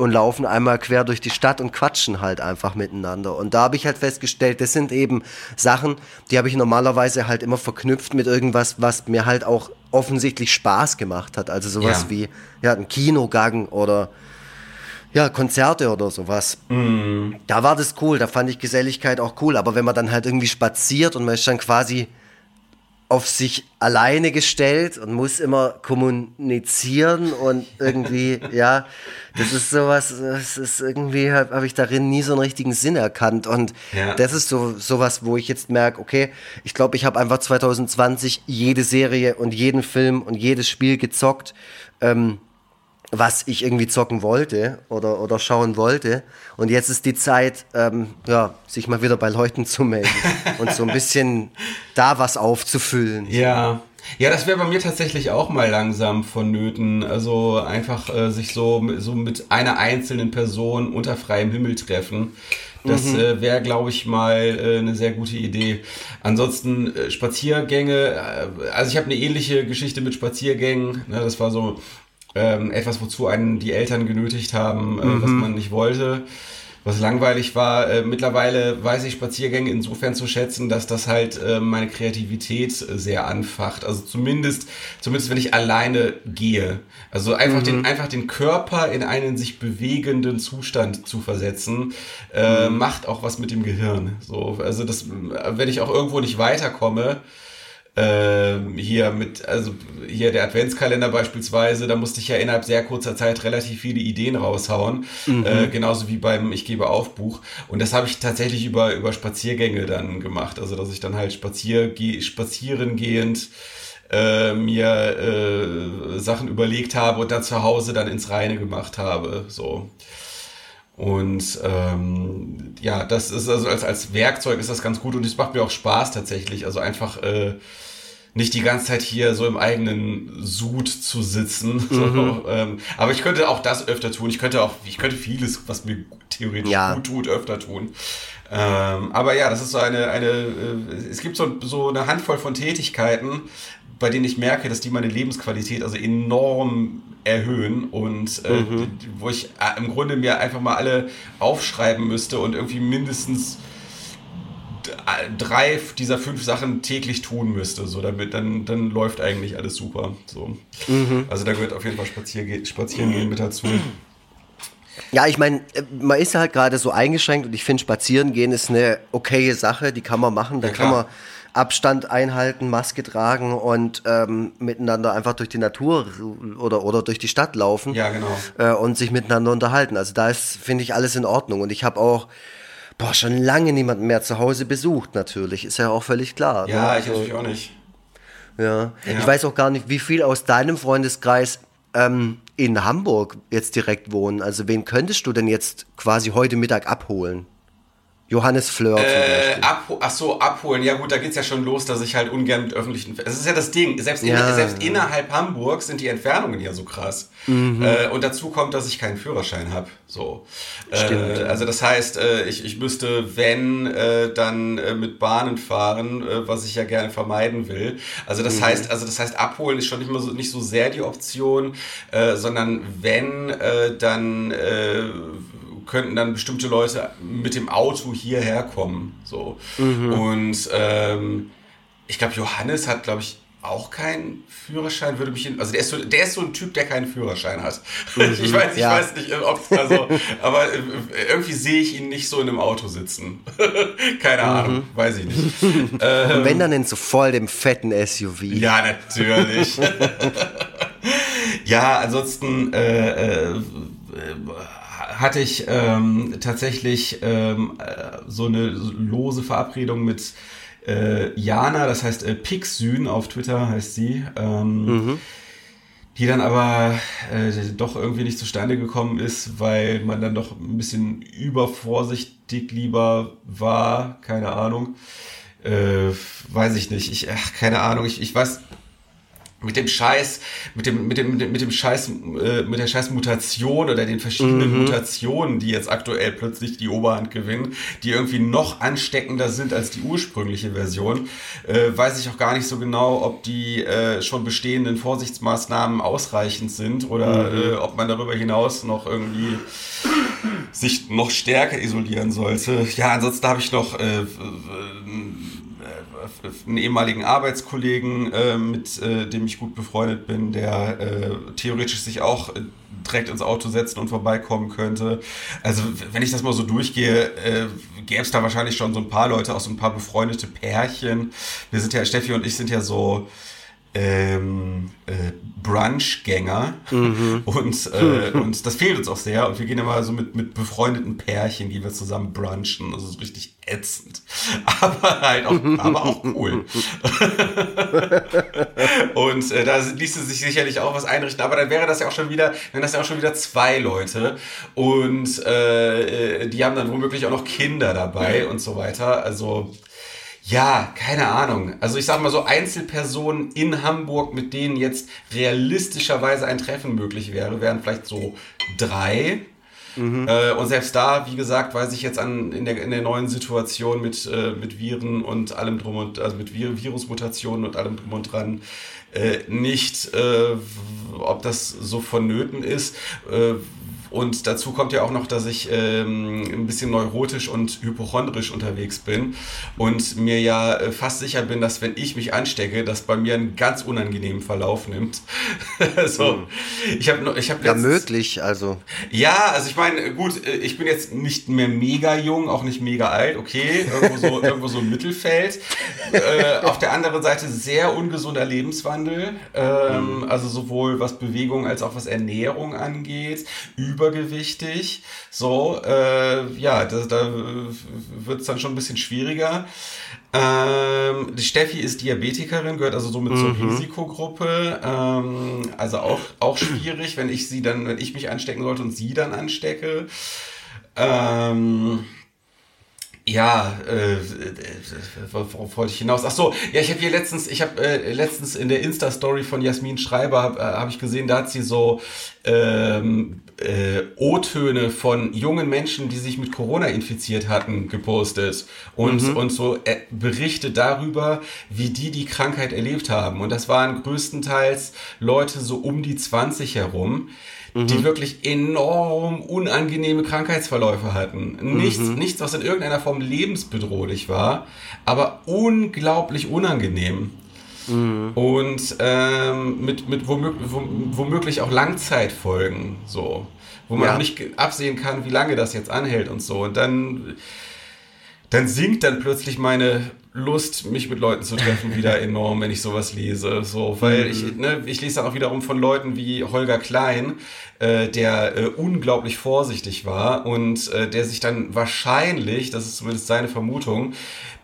und laufen einmal quer durch die Stadt und quatschen halt einfach miteinander. Und da habe ich halt festgestellt, das sind eben Sachen, die habe ich normalerweise halt immer verknüpft mit irgendwas, was mir halt auch offensichtlich Spaß gemacht hat. Also sowas Ja. wie ja, ein Kinogang oder ja, Konzerte oder sowas. Da war das cool, da fand ich Geselligkeit auch cool. Aber wenn man dann halt irgendwie spaziert und man ist dann quasi auf sich alleine gestellt und muss immer kommunizieren und irgendwie, ja, das ist sowas, das ist irgendwie, habe hab ich darin nie so einen richtigen Sinn erkannt. Und Ja. das ist so sowas, wo ich jetzt merke, okay, ich glaube, ich habe einfach 2020 jede Serie und jeden Film und jedes Spiel gezockt. Ähm, was ich irgendwie zocken wollte oder, oder schauen wollte. Und jetzt ist die Zeit, ähm, ja, sich mal wieder bei Leuten zu melden und so ein bisschen da was aufzufüllen. Ja. Ja, das wäre bei mir tatsächlich auch mal langsam vonnöten. Also einfach äh, sich so, so mit einer einzelnen Person unter freiem Himmel treffen. Das äh, wäre, glaube ich, mal äh, eine sehr gute Idee. Ansonsten äh, Spaziergänge, äh, also ich habe eine ähnliche Geschichte mit Spaziergängen. Ne, das war so ähm, etwas, wozu einen die Eltern genötigt haben, äh, was man nicht wollte was langweilig war. Äh, mittlerweile weiß ich Spaziergänge insofern zu schätzen, dass das halt äh, meine Kreativität sehr anfacht. Also zumindest, zumindest wenn ich alleine gehe. Also einfach den, einfach den Körper in einen sich bewegenden Zustand zu versetzen, äh, macht auch was mit dem Gehirn. So, also das, wenn ich auch irgendwo nicht weiterkomme, ähm, hier mit, also hier der Adventskalender beispielsweise, da musste ich ja innerhalb sehr kurzer Zeit relativ viele Ideen raushauen, äh, genauso wie beim Ich gebe auf Buch. Und das habe ich tatsächlich über, über Spaziergänge dann gemacht, also dass ich dann halt spazier, geh, spazieren gehend äh, mir äh, Sachen überlegt habe und dann zu Hause dann ins Reine gemacht habe, so. Und ähm, ja, das ist also als, als Werkzeug ist das ganz gut und es macht mir auch Spaß tatsächlich. Also einfach äh, nicht die ganze Zeit hier so im eigenen Sud zu sitzen. So, ähm, aber ich könnte auch das öfter tun. Ich könnte auch, ich könnte vieles, was mir theoretisch Ja. gut tut, öfter tun. Ähm, aber ja, das ist so eine, eine äh, es gibt so, so eine Handvoll von Tätigkeiten, bei denen ich merke, dass die meine Lebensqualität also enorm erhöhen und äh, die- wo ich äh, im Grunde mir einfach mal alle aufschreiben müsste und irgendwie mindestens äh, drei dieser fünf Sachen täglich tun müsste, so damit dann dann läuft eigentlich alles super. So, also da gehört auf jeden Fall Spazierge spazieren gehen mit dazu. Ja, ich meine, äh, man ist halt gerade so eingeschränkt und ich finde, spazieren gehen ist eine okaye Sache, die kann man machen. Da Ja, kann man Abstand einhalten, Maske tragen und ähm, miteinander einfach durch die Natur oder, oder durch die Stadt laufen Ja, genau. äh, und sich miteinander unterhalten. Also da ist, finde ich, alles in Ordnung. Und ich habe auch boah, schon lange niemanden mehr zu Hause besucht, natürlich. Ist ja auch völlig klar. Ja, ne? ich natürlich auch nicht. Ja. Ja. Ich weiß auch gar nicht, wie viel aus deinem Freundeskreis ähm, in Hamburg jetzt direkt wohnen. Also wen könntest du denn jetzt quasi heute Mittag abholen? Johannes Fleur Äh, abho ach so, abholen. Ja gut, da geht's ja schon los, dass ich halt ungern mit öffentlichen... Es ist ja das Ding, selbst, in, Ja. selbst innerhalb Hamburgs sind die Entfernungen ja so krass. Mhm. Äh, und dazu kommt, dass ich keinen Führerschein habe. So. Stimmt. Äh, also das heißt, äh, ich, ich müsste, wenn, äh, dann äh, mit Bahnen fahren, äh, was ich ja gerne vermeiden will. Also das heißt, also das heißt, abholen ist schon nicht mal so, nicht so sehr die Option, äh, sondern wenn, äh, dann... Äh, könnten dann bestimmte Leute mit dem Auto hierher kommen. So. Und ähm, ich glaube, Johannes hat, glaube ich, auch keinen Führerschein, würde mich, in, also der ist, so, der ist so ein Typ, der keinen Führerschein hat. Mhm, ich weiß, ich ja. weiß nicht, ob, also, aber äh, irgendwie sehe ich ihn nicht so in einem Auto sitzen. Keine mhm. Ahnung, weiß ich nicht. Und wenn ähm, dann in so voll dem fetten SUV. Ja, natürlich. ja, ansonsten, äh, äh, hatte ich ähm, tatsächlich ähm, äh, so eine lose Verabredung mit äh, Jana, das heißt äh, Pixyn auf Twitter heißt sie, ähm, mhm. die dann aber äh, doch irgendwie nicht zustande gekommen ist, weil man dann doch ein bisschen übervorsichtig lieber war, keine Ahnung. Äh, weiß ich nicht. Ich, ach, keine Ahnung. Ich, ich weiß, mit dem Scheiß, mit dem, mit dem, mit dem Scheiß, äh, mit der Scheiß Mutation oder den verschiedenen mhm. Mutationen, die jetzt aktuell plötzlich die Oberhand gewinnen, die irgendwie noch ansteckender sind als die ursprüngliche Version, äh, weiß ich auch gar nicht so genau, ob die äh, schon bestehenden Vorsichtsmaßnahmen ausreichend sind oder mhm. äh, ob man darüber hinaus noch irgendwie sich noch stärker isolieren sollte. Ja, ansonsten habe ich noch äh, einen ehemaligen Arbeitskollegen, äh, mit äh, dem ich gut befreundet bin, der äh, theoretisch sich auch äh, direkt ins Auto setzen und vorbeikommen könnte. Also wenn ich das mal so durchgehe, äh, gäbe es da wahrscheinlich schon so ein paar Leute, auch so ein paar befreundete Pärchen. Wir sind ja, Steffi und ich sind ja so ähm, äh, Brunchgänger. Mhm. und, äh, und das fehlt uns auch sehr. Und wir gehen immer so mit, mit befreundeten Pärchen, die wir zusammen brunchen, also so richtig ätzend, aber halt auch, aber auch cool. und äh, da ließe sich sicherlich auch was einrichten, aber dann wäre das ja auch schon wieder, wenn das ja auch schon wieder zwei Leute. Und äh, die haben dann womöglich auch noch Kinder dabei und so weiter, also ja, keine Ahnung. Also ich sag mal so Einzelpersonen in Hamburg, mit denen jetzt realistischerweise ein Treffen möglich wäre, wären vielleicht so drei. Mhm. Äh, und selbst da, wie gesagt, weiß ich jetzt an, in, der, in der neuen Situation mit, äh, mit Viren und allem drum und, also mit Vir Virusmutationen und allem drum und dran, äh, nicht, äh, ob das so vonnöten ist. Und dazu kommt ja auch noch, dass ich ähm, ein bisschen neurotisch und hypochondrisch unterwegs bin und mir ja äh, fast sicher bin, dass wenn ich mich anstecke, das bei mir einen ganz unangenehmen Verlauf nimmt. so, mhm. ich habe ich habe ja möglich, also ja, also ich meine, gut, äh, ich bin jetzt nicht mehr mega jung, auch nicht mega alt, okay, irgendwo so irgendwo so im Mittelfeld. äh, auf der anderen Seite sehr ungesunder Lebenswandel, ähm, mhm. also sowohl was Bewegung als auch was Ernährung angeht. Über übergewichtig. So, äh, ja, das, da wird es dann schon ein bisschen schwieriger. Ähm, die Steffi ist Diabetikerin, gehört also somit mhm. zur Risikogruppe. Ähm, also auch, auch schwierig, wenn ich sie dann, wenn ich mich anstecken sollte und sie dann anstecke. Ähm, ja, äh, worauf wollte ich hinaus? Ach so, ja, ich habe hier letztens, ich habe äh, letztens in der Insta-Story von Jasmin Schreiber habe äh, hab ich gesehen, da hat sie so ähm, äh, O-Töne von jungen Menschen, die sich mit Corona infiziert hatten, gepostet und mhm. und so äh, Berichte darüber, wie die die Krankheit erlebt haben. Und das waren größtenteils Leute so um die 20 herum mhm. die wirklich enorm unangenehme Krankheitsverläufe hatten. Nichts, mhm. nichts, was in irgendeiner Form lebensbedrohlich war, aber unglaublich unangenehm. Mhm. Und ähm, mit, mit womöglich, womöglich auch Langzeitfolgen, so, wo man ja. auch nicht absehen kann, wie lange das jetzt anhält und so. Und dann, dann sinkt dann plötzlich meine Lust, mich mit Leuten zu treffen, wieder enorm, wenn ich sowas lese. So, weil ich, mhm. ne, ich lese dann auch wiederum von Leuten wie Holger Klein, äh, der äh, unglaublich vorsichtig war und äh, der sich dann wahrscheinlich, das ist zumindest seine Vermutung,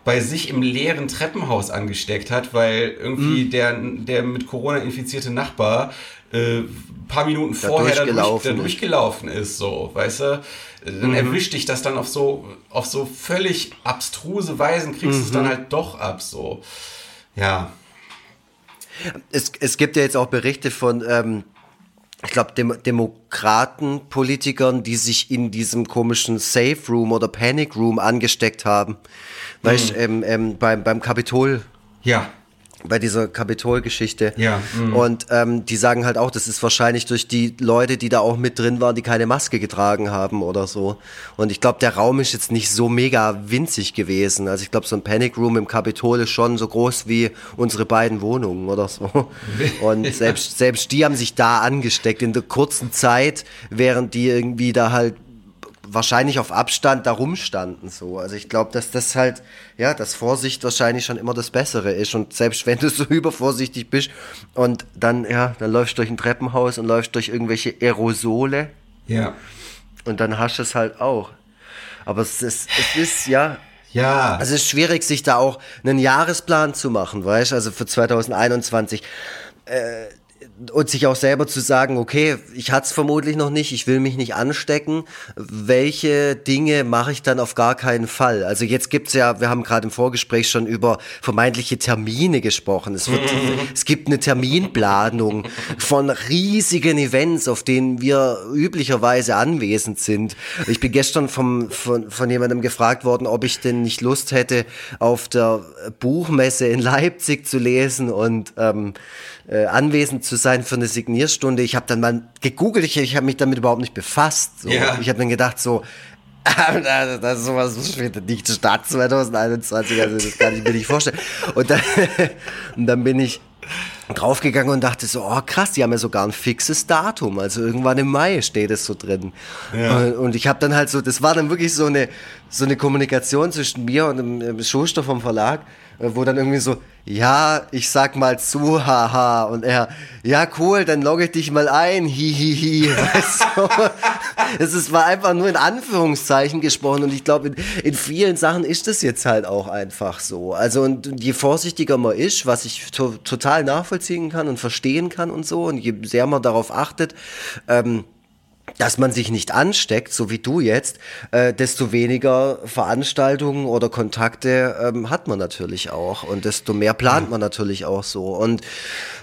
bei sich im leeren Treppenhaus angesteckt hat, weil irgendwie mhm. der, der mit Corona infizierte Nachbar äh, paar Minuten da vorher da, durch, da durchgelaufen ist, so, weißt du? Dann mhm. erwischt dich das dann auf so, auf so völlig abstruse Weisen, kriegst du mhm. es dann halt doch ab, so. Ja. Es, es gibt ja jetzt auch Berichte von, ähm, ich glaube, Dem Demokratenpolitikern, die sich in diesem komischen Safe Room oder Panic Room angesteckt haben. Weißt du, mhm. ähm, ähm, beim, beim Kapitol. Ja bei dieser Kapitolgeschichte. Ja, mhm. Und ähm, die sagen halt auch, das ist wahrscheinlich durch die Leute, die da auch mit drin waren, die keine Maske getragen haben oder so. Und ich glaube, der Raum ist jetzt nicht so mega winzig gewesen. Also ich glaube, so ein Panic Room im Kapitol ist schon so groß wie unsere beiden Wohnungen oder so. Und selbst, selbst die haben sich da angesteckt in der kurzen Zeit, während die irgendwie da halt wahrscheinlich auf Abstand da rumstanden so. Also ich glaube, dass das halt, ja, dass Vorsicht wahrscheinlich schon immer das Bessere ist. Und selbst wenn du so übervorsichtig bist und dann, ja, dann läufst du durch ein Treppenhaus und läufst durch irgendwelche Aerosole. Ja. Und dann hast du es halt auch. Aber es ist, es ist, ja, Ja. also es ist schwierig, sich da auch einen Jahresplan zu machen, weißt also für 2021. Äh, und sich auch selber zu sagen, okay, ich hatte es vermutlich noch nicht, ich will mich nicht anstecken. Welche Dinge mache ich dann auf gar keinen Fall? Also jetzt gibt's ja, wir haben gerade im Vorgespräch schon über vermeintliche Termine gesprochen. Es, wird, es gibt eine Terminplanung von riesigen Events, auf denen wir üblicherweise anwesend sind. Ich bin gestern vom, von, von jemandem gefragt worden, ob ich denn nicht Lust hätte, auf der Buchmesse in Leipzig zu lesen und ähm, äh, anwesend zu sein für eine Signierstunde. Ich habe dann mal gegoogelt, ich, ich habe mich damit überhaupt nicht befasst. So. Ja. Ich habe dann gedacht so, das ist sowas findet nicht statt 2021, also das kann ich mir nicht vorstellen. Und dann, und dann bin ich draufgegangen und dachte so, oh krass, die haben ja sogar ein fixes Datum, also irgendwann im Mai steht es so drin. Ja. Und, ich habe dann halt so, das war dann wirklich so eine so eine Kommunikation zwischen mir und dem, Schuster vom Verlag, wo dann irgendwie so, ja, ich sag mal zu, haha, und er, ja cool, dann logge ich dich mal ein, hihihi, weißt du? Es ist, war einfach nur in Anführungszeichen gesprochen und ich glaube, in, in vielen Sachen ist das jetzt halt auch einfach so. Also und, und je vorsichtiger man ist, was ich to total nachvollziehen kann und verstehen kann und so, und je sehr man darauf achtet, ähm, dass man sich nicht ansteckt, so wie du jetzt, äh, desto weniger Veranstaltungen oder Kontakte ähm, hat man natürlich auch und desto mehr plant man natürlich auch so und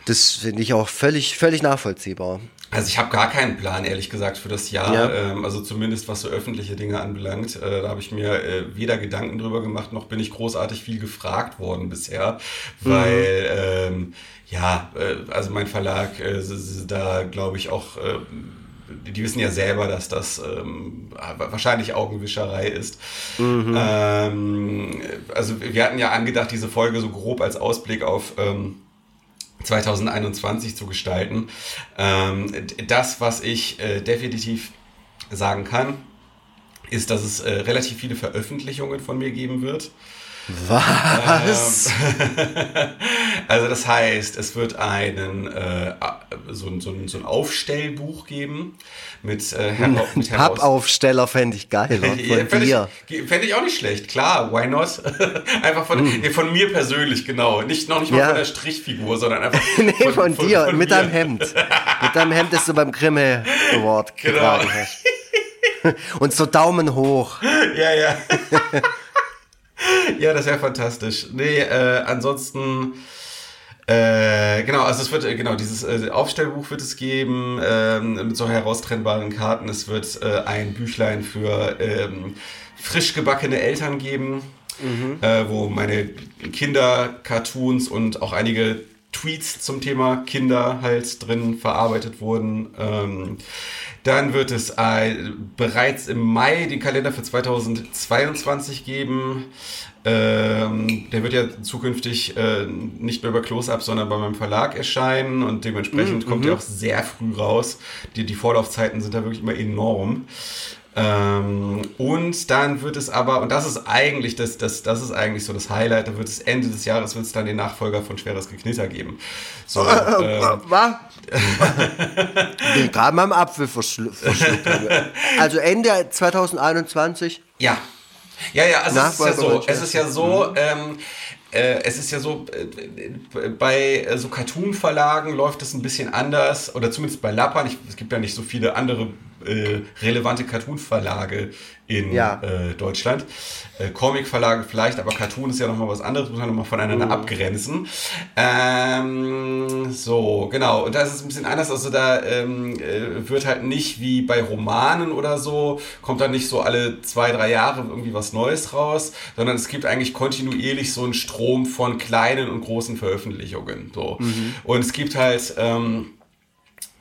das finde ich auch völlig völlig nachvollziehbar. Also ich habe gar keinen Plan, ehrlich gesagt, für das Jahr. Ja. Ähm, also zumindest was so öffentliche Dinge anbelangt. Äh, da habe ich mir äh, weder Gedanken drüber gemacht, noch bin ich großartig viel gefragt worden bisher. Weil, ähm, ja, äh, also mein Verlag, äh, da glaube ich auch, äh, die wissen ja selber, dass das ähm, wahrscheinlich Augenwischerei ist. Ähm, also wir hatten ja angedacht, diese Folge so grob als Ausblick auf... Ähm, 2021 zu gestalten. Ähm, das, was ich äh, definitiv sagen kann, ist, dass es äh, relativ viele Veröffentlichungen von mir geben wird. Was? Also das heißt, es wird einen äh, so, ein- so, ein- so ein Aufstellbuch geben mit, äh, hera mit heraus Pappaufsteller fände ich geil? Ja, von fände dir. ich, fände ich auch nicht schlecht, klar, why not? einfach von, nee, von mir persönlich, genau. Nicht, noch nicht mal Ja. von der Strichfigur, sondern einfach nee, von, dir von mit deinem Hemd. Mit deinem Hemd, das du beim Grimme Award Genau. getragen hast. Und so Daumen hoch. Ja, ja. Ja, das wäre fantastisch. Nee, äh, ansonsten, äh, genau, also es wird, äh, genau, dieses äh, Aufstellbuch wird es geben, ähm, mit so heraustrennbaren Karten. Es wird äh, ein Büchlein für ähm, frisch gebackene Eltern geben, äh, wo meine Kinder-Cartoons und auch einige Tweets zum Thema Kinder halt drin verarbeitet wurden. Ähm, dann wird es äh, bereits im Mai den Kalender für 2022 geben. Ähm, der wird ja zukünftig äh, nicht mehr über Close-Up, sondern bei meinem Verlag erscheinen und dementsprechend kommt er auch sehr früh raus. Die, die Vorlaufzeiten sind da wirklich immer enorm. Ähm, und dann wird es aber, und das ist eigentlich das, das, das ist eigentlich so das Highlight, da wird es Ende des Jahres wird es dann den Nachfolger von Schweres Geknitter geben. So, ähm, Was? bin gerade mal im Apfel verschlu verschluckt. Also Ende 2021. Ja. Ja, ja, also es ist ja so, es ist ja so, ähm, äh, es ist ja so, äh, bei äh, so Cartoon-Verlagen läuft es ein bisschen anders, oder zumindest bei ich, es gibt ja nicht so viele andere äh, relevante Cartoon-Verlage in Ja. äh, Deutschland. Äh, Comic-Verlage vielleicht, aber Cartoon ist ja nochmal was anderes, muss man nochmal voneinander abgrenzen. Ähm, so, genau. Und da ist es ein bisschen anders. Also da ähm, äh, wird halt nicht wie bei Romanen oder so, kommt dann nicht so alle zwei, drei Jahre irgendwie was Neues raus, sondern es gibt eigentlich kontinuierlich so einen Strom von kleinen und großen Veröffentlichungen. So. Und es gibt halt ähm,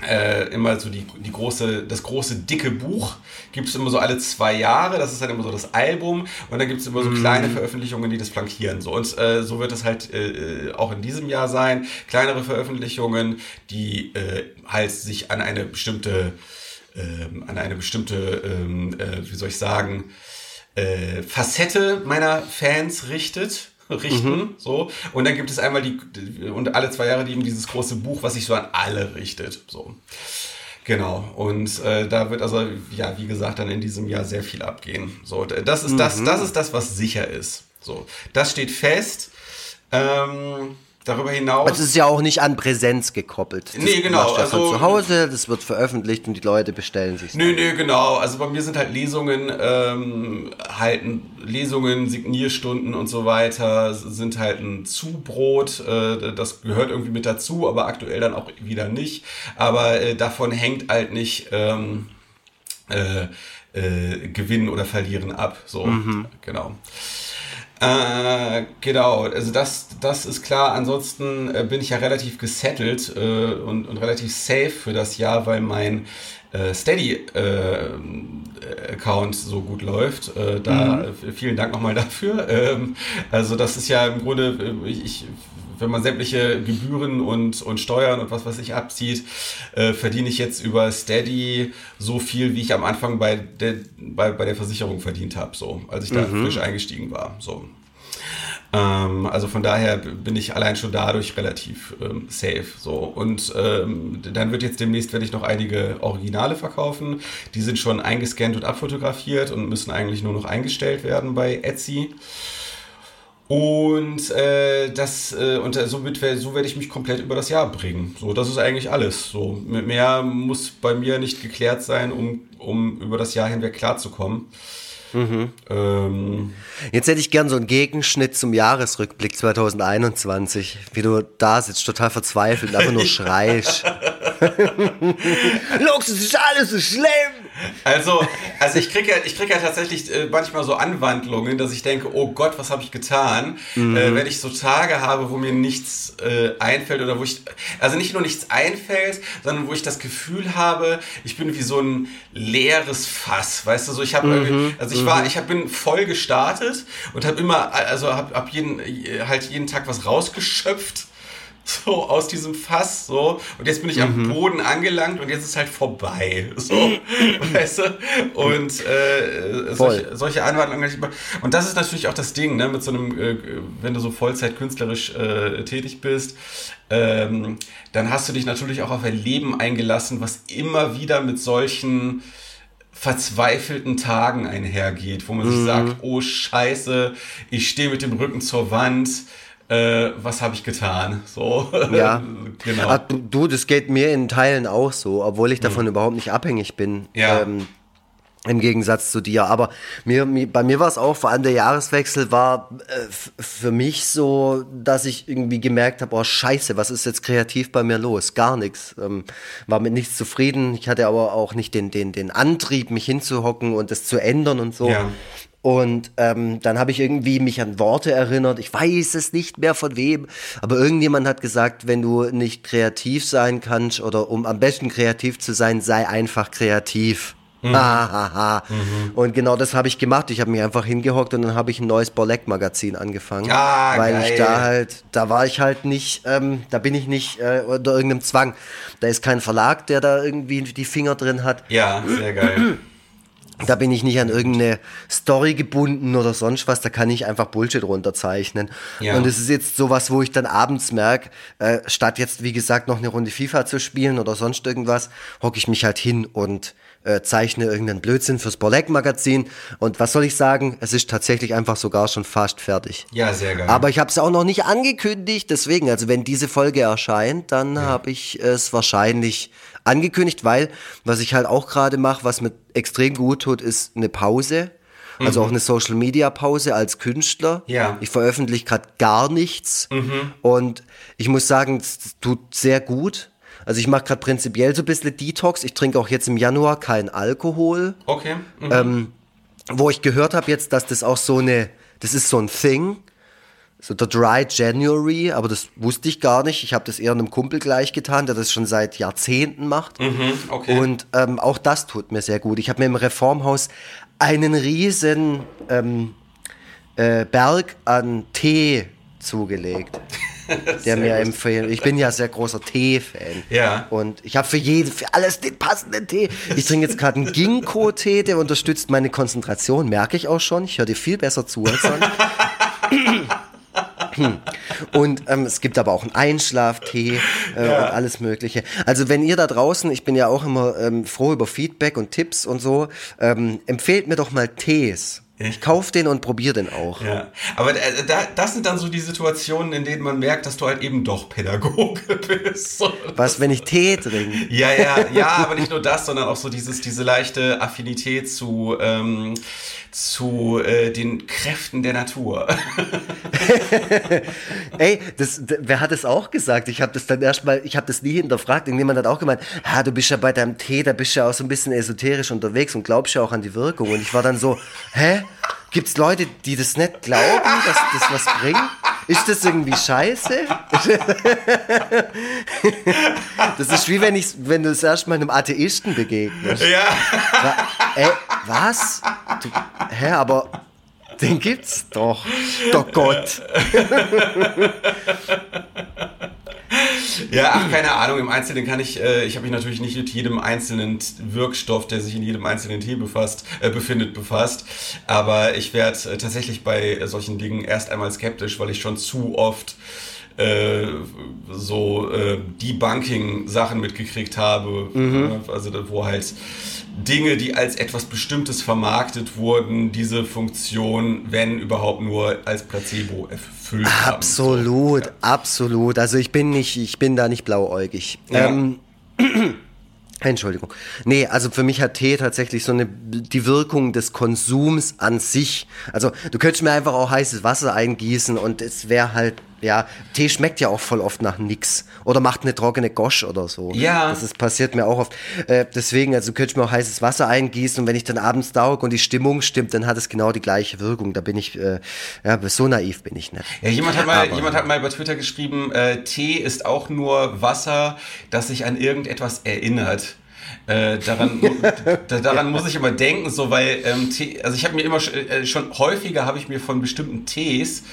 äh, immer so die, die große, das große dicke Buch gibt es immer so alle zwei Jahre, das ist dann immer so das Album und dann gibt es immer so kleine Veröffentlichungen, die das flankieren. So. Und äh, so wird es halt äh, auch in diesem Jahr sein. Kleinere Veröffentlichungen, die äh, halt sich an eine bestimmte, ähm, an eine bestimmte, ähm, äh, wie soll ich sagen, äh, Facette meiner Fans richtet richten, so. Und dann gibt es einmal die, und alle zwei Jahre eben dieses große Buch, was sich so an alle richtet, so. Genau. Und äh, da wird also, ja, wie gesagt, dann in diesem Jahr sehr viel abgehen. So, das ist das, das ist das, was sicher ist. So, das steht fest. Ähm, darüber hinaus. Es ist ja auch nicht an Präsenz gekoppelt. Das Nee, genau, also- von zu Hause, das wird veröffentlicht und die Leute bestellen sich. Nö, nö, genau. Also bei mir sind halt Lesungen, ähm, halt Lesungen, Signierstunden und so weiter sind halt ein Zubrot. Äh, das gehört irgendwie mit dazu, aber aktuell dann auch wieder nicht. Aber äh, davon hängt halt nicht ähm, äh, äh, Gewinnen oder Verlieren ab. So, genau. Äh, genau, also das, das ist klar. Ansonsten äh, bin ich ja relativ gesettelt äh, und, und relativ safe für das Jahr, weil mein äh, Steady-Account so gut läuft. Äh, da äh, vielen Dank nochmal dafür. Ähm, also das ist ja im Grunde, äh, ich, ich wenn man sämtliche Gebühren und, und Steuern und was weiß ich abzieht, äh, verdiene ich jetzt über Steady so viel, wie ich am Anfang bei der, bei, bei der Versicherung verdient habe, so, als ich da frisch eingestiegen war. So. Ähm, also von daher bin ich allein schon dadurch relativ ähm, safe. So. Und ähm, dann wird jetzt demnächst werde ich noch einige Originale verkaufen. Die sind schon eingescannt und abfotografiert und müssen eigentlich nur noch eingestellt werden bei Etsy. Und äh, das äh, und äh, somit wer- so werde ich mich komplett über das Jahr bringen. So, das ist eigentlich alles. So, mit mehr muss bei mir nicht geklärt sein, um, um über das Jahr hinweg klarzukommen. Ähm, Jetzt hätte ich gern so einen Gegenschnitt zum Jahresrückblick 2021, wie du da sitzt, total verzweifelt, einfach nur schreist. Lux, es ist alles so schlimm. Also, also ich kriege ja, ich krieg ja tatsächlich äh, manchmal so Anwandlungen, dass ich denke, oh Gott, was habe ich getan? Äh, wenn ich so Tage habe, wo mir nichts äh, einfällt oder wo ich, also nicht nur nichts einfällt, sondern wo ich das Gefühl habe, ich bin wie so ein leeres Fass, weißt du, so ich habe, irgendwie- also ich war, ich hab, bin voll gestartet und habe immer, also habe hab jeden, äh, halt jeden Tag was rausgeschöpft so aus diesem Fass so. Und jetzt bin ich am Boden angelangt und jetzt ist halt vorbei so. Weißt du? Und äh, solche, solche Anwandlungen und das ist natürlich auch das Ding ne mit so einem äh, wenn du so Vollzeit künstlerisch äh, tätig bist ähm, dann hast du dich natürlich auch auf ein Leben eingelassen was immer wieder mit solchen verzweifelten Tagen einhergeht, wo man sich sagt, oh Scheiße, ich stehe mit dem Rücken zur Wand, äh, was habe ich getan? So, Ja. genau. Ah, du, das geht mir in Teilen auch so, obwohl ich davon überhaupt nicht abhängig bin. Ja. Ähm, Im Gegensatz zu dir. Aber mir, mir, bei mir war es auch, vor allem der Jahreswechsel war äh, für mich so, dass ich irgendwie gemerkt habe, oh scheiße, was ist jetzt kreativ bei mir los? Gar nichts. Ähm, war mit nichts zufrieden. Ich hatte aber auch nicht den, den, den Antrieb, mich hinzuhocken und das zu ändern und so. Ja. Und ähm, dann habe ich irgendwie mich an Worte erinnert. Ich weiß es nicht mehr von wem, aber irgendjemand hat gesagt, wenn du nicht kreativ sein kannst oder um am besten kreativ zu sein, sei einfach kreativ. Ha, ha, ha. Und genau das habe ich gemacht. Ich habe mich einfach hingehockt und dann habe ich ein neues Borleck-Magazin angefangen. Ah, weil ich geil. da halt, da war ich halt nicht, ähm, da bin ich nicht äh, unter irgendeinem Zwang. Da ist kein Verlag, der da irgendwie die Finger drin hat. ja, sehr geil. Da bin ich nicht an irgendeine Story gebunden oder sonst was. Da kann ich einfach Bullshit runterzeichnen. Ja. Und es ist jetzt sowas, wo ich dann abends merke, äh, statt jetzt, wie gesagt, noch eine Runde FIFA zu spielen oder sonst irgendwas, hocke ich mich halt hin und äh, zeichne irgendeinen Blödsinn fürs Borleck-Magazin. Und was soll ich sagen? Es ist tatsächlich einfach sogar schon fast fertig. Ja, sehr geil. Aber ich habe es auch noch nicht angekündigt, deswegen, also wenn diese Folge erscheint, dann ja. habe ich es wahrscheinlich angekündigt, weil was ich halt auch gerade mache, was mir extrem gut tut, ist eine Pause. Also mhm. auch eine Social Media Pause als Künstler. Ja. Ich veröffentliche gerade gar nichts. Mhm. Und ich muss sagen, es tut sehr gut. Also ich mache gerade prinzipiell so ein bisschen Detox. Ich trinke auch jetzt im Januar keinen Alkohol. Okay. Mhm. Ähm, wo ich gehört habe jetzt, dass das auch so eine, das ist so ein Thing. So der Dry January, aber das wusste ich gar nicht. Ich habe das eher einem Kumpel gleich getan, der das schon seit Jahrzehnten macht. Mhm, okay. Und ähm, auch das tut mir sehr gut. Ich habe mir im Reformhaus einen riesen ähm, äh, Berg an Tee zugelegt. der mir empfehlen. Ich bin ja sehr großer Tee-Fan. Ja. Und ich habe für jeden, für alles den passenden Tee. Ich trinke jetzt gerade einen Ginkgo-Tee, der unterstützt meine Konzentration, merke ich auch schon. Ich höre dir viel besser zu als sonst. Und ähm, es gibt aber auch einen Einschlaftee äh, ja. und alles Mögliche. Also wenn ihr da draußen, ich bin ja auch immer ähm, froh über Feedback und Tipps und so, ähm, empfehlt mir doch mal Tees. Ich kauf den und probier den auch. Ja, aber äh, da, das sind dann so die Situationen, in denen man merkt, dass du halt eben doch Pädagoge bist. Was, wenn ich Tee trinke? Ja, ja, ja, aber nicht nur das, sondern auch so dieses, diese leichte Affinität zu, ähm, zu äh, den Kräften der Natur. Ey, das, wer hat es auch gesagt? Ich habe das dann erstmal, ich habe das nie hinterfragt. Irgendjemand hat auch gemeint, ah, du bist ja bei deinem Tee, da bist ja auch so ein bisschen esoterisch unterwegs und glaubst ja auch an die Wirkung. Und ich war dann so, hä? Gibt es Leute, die das nicht glauben, dass das was bringt? Ist das irgendwie scheiße? das ist wie wenn, ich, wenn du das erstmal einem Atheisten begegnest. Ja. Ey, was? Du, hä, aber den gibt's doch. Doch Gott. Ja, ach, keine Ahnung. Im Einzelnen kann ich, äh, ich habe mich natürlich nicht mit jedem einzelnen Wirkstoff, der sich in jedem einzelnen Tee befasst, äh, befindet, befasst. Aber ich werde äh, tatsächlich bei solchen Dingen erst einmal skeptisch, weil ich schon zu oft äh, so äh, Debunking-Sachen mitgekriegt habe. Mhm. Also wo halt Dinge, die als etwas Bestimmtes vermarktet wurden, diese Funktion, wenn überhaupt nur als Placebo haben. Absolut, so. ja. absolut. Also ich bin nicht, ich bin da nicht blauäugig. Ja. Ähm, Entschuldigung. Nee, also für mich hat Tee tatsächlich so eine, die Wirkung des Konsums an sich. Also du könntest mir einfach auch heißes Wasser eingießen und es wäre halt, ja, Tee schmeckt ja auch voll oft nach nix. Oder macht eine trockene Gosch oder so. Ja. Das ist, passiert mir auch oft. Äh, deswegen, also du könntest mir auch heißes Wasser eingießen und wenn ich dann abends da und die Stimmung stimmt, dann hat es genau die gleiche Wirkung. Da bin ich, äh, ja, so naiv bin ich nicht. Ja, jemand hat mal, Aber, jemand hat mal bei Twitter geschrieben, äh, Tee ist auch nur Wasser, das sich an irgendetwas erinnert. Äh, daran daran muss ich immer denken, so weil ähm, Tee, also ich habe mir immer äh, schon häufiger habe ich mir von bestimmten Tees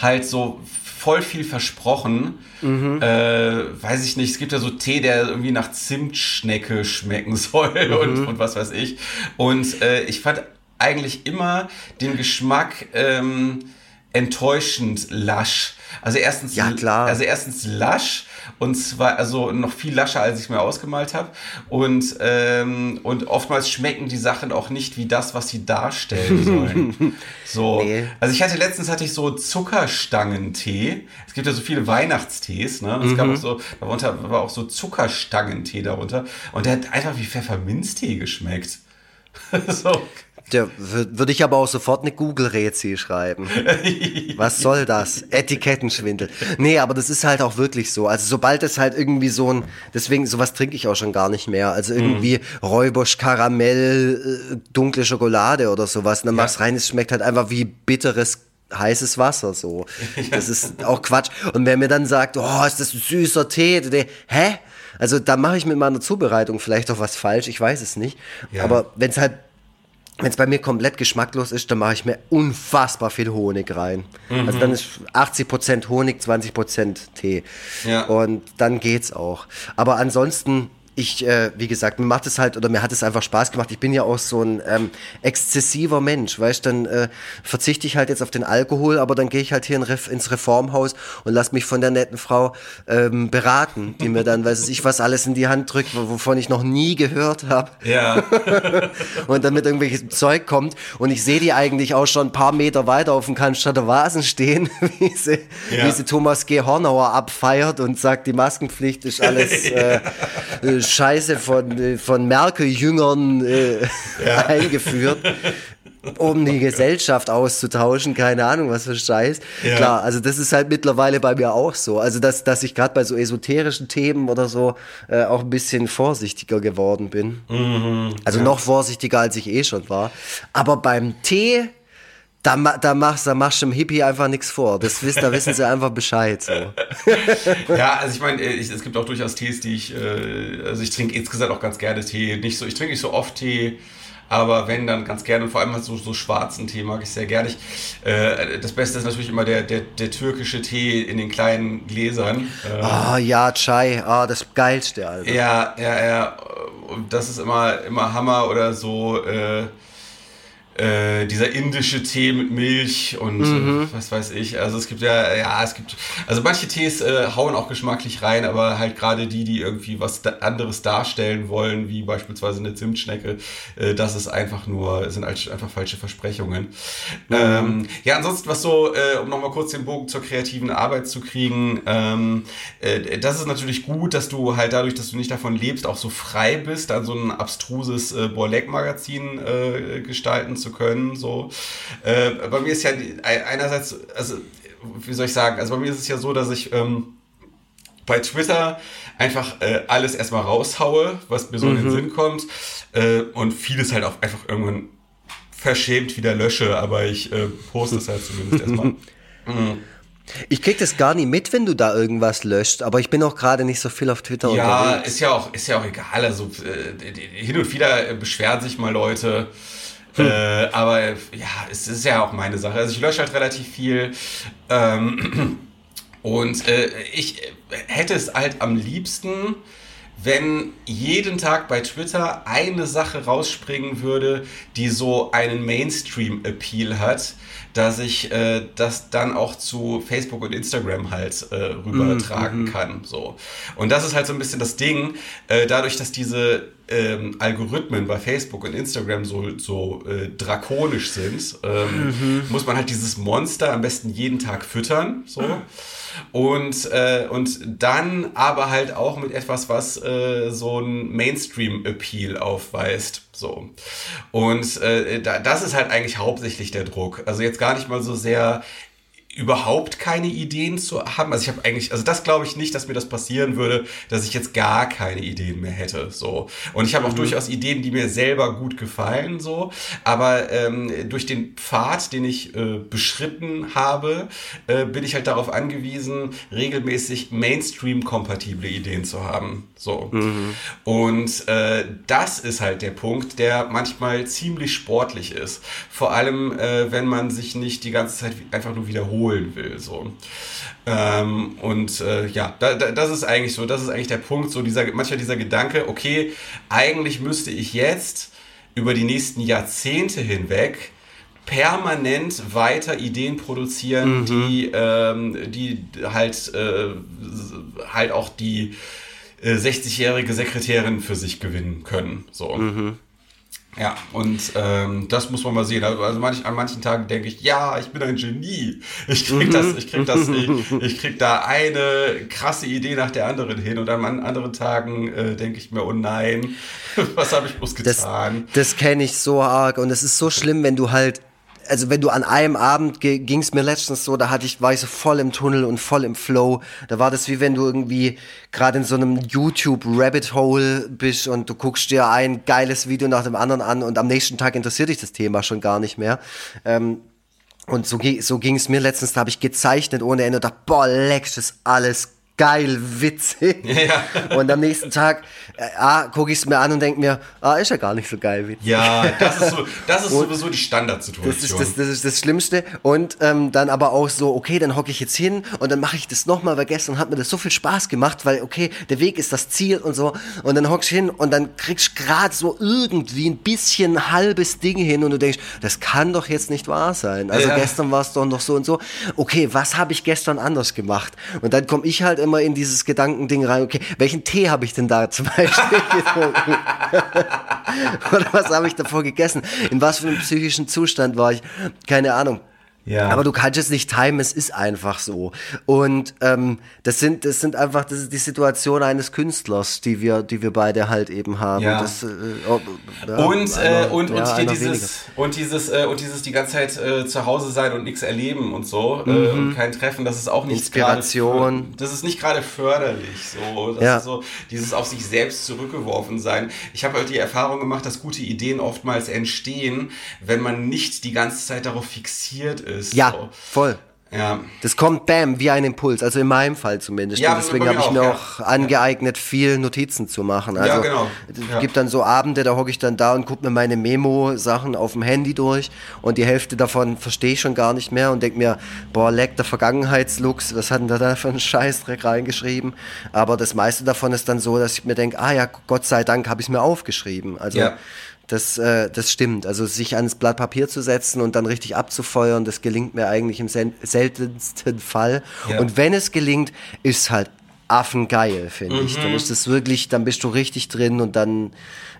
halt so voll viel versprochen. Mhm. Äh, weiß ich nicht, es gibt ja so Tee, der irgendwie nach Zimtschnecke schmecken soll mhm. und, und was weiß ich. Und äh, ich fand eigentlich immer den Geschmack ähm, enttäuschend lasch. Also erstens, ja, klar. also erstens lasch und zwar also noch viel lascher, als ich mir ausgemalt habe. Und, ähm, und oftmals schmecken die Sachen auch nicht wie das, was sie darstellen sollen. so. Nee. Also ich hatte letztens hatte ich so Zuckerstangentee. Es gibt ja so viele Weihnachtstees, ne? Es mhm. gab auch so, darunter war auch so Zuckerstangentee darunter. Und der hat einfach wie Pfefferminztee geschmeckt. so. Der würde ich aber auch sofort eine Google-Rezi schreiben. Was soll das? Etikettenschwindel. Nee, aber das ist halt auch wirklich so. Also sobald es halt irgendwie so ein, deswegen sowas trinke ich auch schon gar nicht mehr. Also irgendwie mm. Räubusch, Karamell, äh, dunkle Schokolade oder sowas. Und dann ja. machst rein, es schmeckt halt einfach wie bitteres heißes Wasser so. Das ist auch Quatsch. Und wer mir dann sagt, oh, ist das ein süßer Tee? Hä? Also da mache ich mit meiner Zubereitung vielleicht auch was falsch, ich weiß es nicht. Ja. Aber wenn es halt wenn es bei mir komplett geschmacklos ist, dann mache ich mir unfassbar viel Honig rein. Mhm. Also dann ist 80% Honig, 20% Tee. Ja. Und dann geht's auch. Aber ansonsten, ich, äh, wie gesagt, mir macht es halt oder mir hat es einfach Spaß gemacht. Ich bin ja auch so ein ähm, exzessiver Mensch, weißt dann äh, verzichte ich halt jetzt auf den Alkohol, aber dann gehe ich halt hier in Ref ins Reformhaus und lass mich von der netten Frau ähm, beraten, die mir dann, weiß ich, was alles in die Hand drückt, wovon ich noch nie gehört habe. Ja. und dann mit irgendwelches Zeug kommt und ich sehe die eigentlich auch schon ein paar Meter weiter auf dem Cannstatter Vasen stehen, wie sie, Ja. wie sie Thomas G. Hornauer abfeiert und sagt, die Maskenpflicht ist alles äh, äh, Scheiße von, äh, von Merkel-Jüngern äh, Ja. eingeführt. Um die Gesellschaft auszutauschen, keine Ahnung, was für Scheiß. Ja. Klar, also das ist halt mittlerweile bei mir auch so. Also, dass, dass ich gerade bei so esoterischen Themen oder so äh, auch ein bisschen vorsichtiger geworden bin. Also noch vorsichtiger, als ich eh schon war. Aber beim Tee, da, da, machst, da machst du dem Hippie einfach nichts vor. Das da wissen sie einfach Bescheid. So. Ja, also ich meine, es gibt auch durchaus Tees, die ich, äh, also ich trinke insgesamt auch ganz gerne Tee. Nicht so, ich trinke nicht so oft Tee, aber wenn, dann ganz gerne. Und vor allem halt so, so schwarzen Tee mag ich sehr gerne. Ich, äh, das Beste ist natürlich immer der, der, der türkische Tee in den kleinen Gläsern. Äh, Ah ja, Chai, ah, das Geilste, Alter. Ja, ja, ja. Und das ist immer, immer Hammer oder so. Äh, äh, dieser indische Tee mit Milch und äh, was weiß ich. Also es gibt ja, ja, es gibt, also manche Tees äh, hauen auch geschmacklich rein, aber halt gerade die, die irgendwie was da anderes darstellen wollen, wie beispielsweise eine Zimtschnecke, äh, das ist einfach nur, sind halt einfach falsche Versprechungen. Ähm, ja, ansonsten was so, äh, um nochmal kurz den Bogen zur kreativen Arbeit zu kriegen, ähm, äh, das ist natürlich gut, dass du halt dadurch, dass du nicht davon lebst, auch so frei bist, dann so ein abstruses äh, Borleck-Magazin äh, gestalten zu können. So. Äh, bei mir ist ja einerseits, also wie soll ich sagen, also bei mir ist es ja so, dass ich ähm, bei Twitter einfach äh, alles erstmal raushaue, was mir so in den Sinn kommt äh, und vieles halt auch einfach irgendwann verschämt wieder lösche, aber ich äh, poste es halt zumindest erstmal. Ich krieg das gar nicht mit, wenn du da irgendwas löscht, aber ich bin auch gerade nicht so viel auf Twitter Ja, unterwegs. ist ja auch, ist ja auch egal. Also äh, hin und wieder äh, beschweren sich mal Leute. Äh, aber ja, es ist ja auch meine Sache. Also ich lösche halt relativ viel. Ähm, und äh, ich hätte es halt am liebsten, wenn jeden Tag bei Twitter eine Sache rausspringen würde, die so einen Mainstream-Appeal hat, dass ich äh, das dann auch zu Facebook und Instagram halt äh, rübertragen kann. So. Und das ist halt so ein bisschen das Ding, äh, dadurch, dass diese ähm, Algorithmen bei Facebook und Instagram so, so äh, drakonisch sind, ähm, muss man halt dieses Monster am besten jeden Tag füttern. So. Und, äh, und dann aber halt auch mit etwas, was äh, so ein Mainstream-Appeal aufweist. So. Und äh, da, das ist halt eigentlich hauptsächlich der Druck. Also jetzt gar nicht mal so sehr überhaupt keine Ideen zu haben. Also ich habe eigentlich, also das glaube ich nicht, dass mir das passieren würde, dass ich jetzt gar keine Ideen mehr hätte. So. Und ich habe auch durchaus Ideen, die mir selber gut gefallen, so. Aber ähm, durch den Pfad, den ich äh, beschritten habe, äh, bin ich halt darauf angewiesen, regelmäßig Mainstream-kompatible Ideen zu haben. So. Und äh, das ist halt der Punkt, der manchmal ziemlich sportlich ist. Vor allem, äh, wenn man sich nicht die ganze Zeit einfach nur wiederholen will. So. Ähm, und äh, ja, da, da, das ist eigentlich so, das ist eigentlich der Punkt, so dieser, manchmal dieser Gedanke, okay, eigentlich müsste ich jetzt über die nächsten Jahrzehnte hinweg permanent weiter Ideen produzieren, die, ähm, die halt, äh, halt auch die äh, 60-jährige Sekretärin für sich gewinnen können. So. Ja, und ähm, das muss man mal sehen. Also manch, an manchen Tagen denke ich, ja, ich bin ein Genie. Ich krieg das, ich krieg das, ich, ich krieg da eine krasse Idee nach der anderen hin. Und an an anderen Tagen äh, denke ich mir, oh nein, was habe ich bloß Das, getan? das kenne ich so arg und es ist so schlimm, wenn du halt, also wenn du an einem Abend ging es mir letztens so, da hatte ich, war ich so voll im Tunnel und voll im Flow. Da war das wie wenn du irgendwie gerade in so einem YouTube Rabbit Hole bist und du guckst dir ein geiles Video nach dem anderen an und am nächsten Tag interessiert dich das Thema schon gar nicht mehr. Ähm, und so, so ging es mir letztens, da habe ich gezeichnet ohne Ende und dachte, boah, leck, das alles geil, witzig. Ja. Und am nächsten Tag äh, ah, gucke ich es mir an und denke mir, ah, ist ja gar nicht so geil, witzig. Ja, das ist, so, das ist sowieso die Standardsituation. Das ist das, das ist das Schlimmste. Und ähm, dann aber auch so, okay, dann hocke ich jetzt hin und dann mache ich das nochmal, weil gestern hat mir das so viel Spaß gemacht, weil, okay, der Weg ist das Ziel und so. Und dann hockst du hin und dann kriegst du gerade so irgendwie ein bisschen halbes Ding hin und du denkst, das kann doch jetzt nicht wahr sein. Also Ja. gestern war es doch noch so und so. Okay, was habe ich gestern anders gemacht? Und dann komme ich halt immer in dieses Gedankending rein, okay, welchen Tee habe ich denn da zum Beispiel getrunken? Oder was habe ich davor gegessen? In was für einem psychischen Zustand war ich? Keine Ahnung. Ja. Aber du kannst es nicht timen, es ist einfach so. Und ähm, das sind, das sind einfach, das ist die Situation eines Künstlers, die wir, die wir beide halt eben haben. Ja. Das, äh, oh, ja, Und, äh, einer- und, ja, und, hier dieses, weniger. und dieses, äh, und dieses die ganze Zeit äh, zu Hause sein und nichts erleben und so äh, und kein Treffen, das ist auch nicht Mhm. Inspiration. gerade, das ist nicht gerade förderlich, so, das Ja. ist so, dieses auf sich selbst zurückgeworfen sein. Ich habe halt die Erfahrung gemacht, dass gute Ideen oftmals entstehen, wenn man nicht die ganze Zeit darauf fixiert ist. Ja, so. voll. Ja. Das kommt bam, wie ein Impuls, also in meinem Fall zumindest. Ja, deswegen habe ich auch, mir ja. auch angeeignet, viel Notizen zu machen. Also Ja, genau. es Ja. gibt dann so Abende, da hocke ich dann da und gucke mir meine Memo-Sachen auf dem Handy durch und die Hälfte davon verstehe ich schon gar nicht mehr und denke mir, boah, leck der Vergangenheitslux, was hat denn der da für einen Scheißdreck reingeschrieben? Aber das meiste davon ist dann so, dass ich mir denke, ah ja, Gott sei Dank habe ich es mir aufgeschrieben. Also Ja. Das, äh, das stimmt. Also sich ans Blatt Papier zu setzen und dann richtig abzufeuern, das gelingt mir eigentlich im sel seltensten Fall. Ja. Und wenn es gelingt, ist halt affengeil, finde ich. Mhm. Dann ist es wirklich, dann bist du richtig drin und dann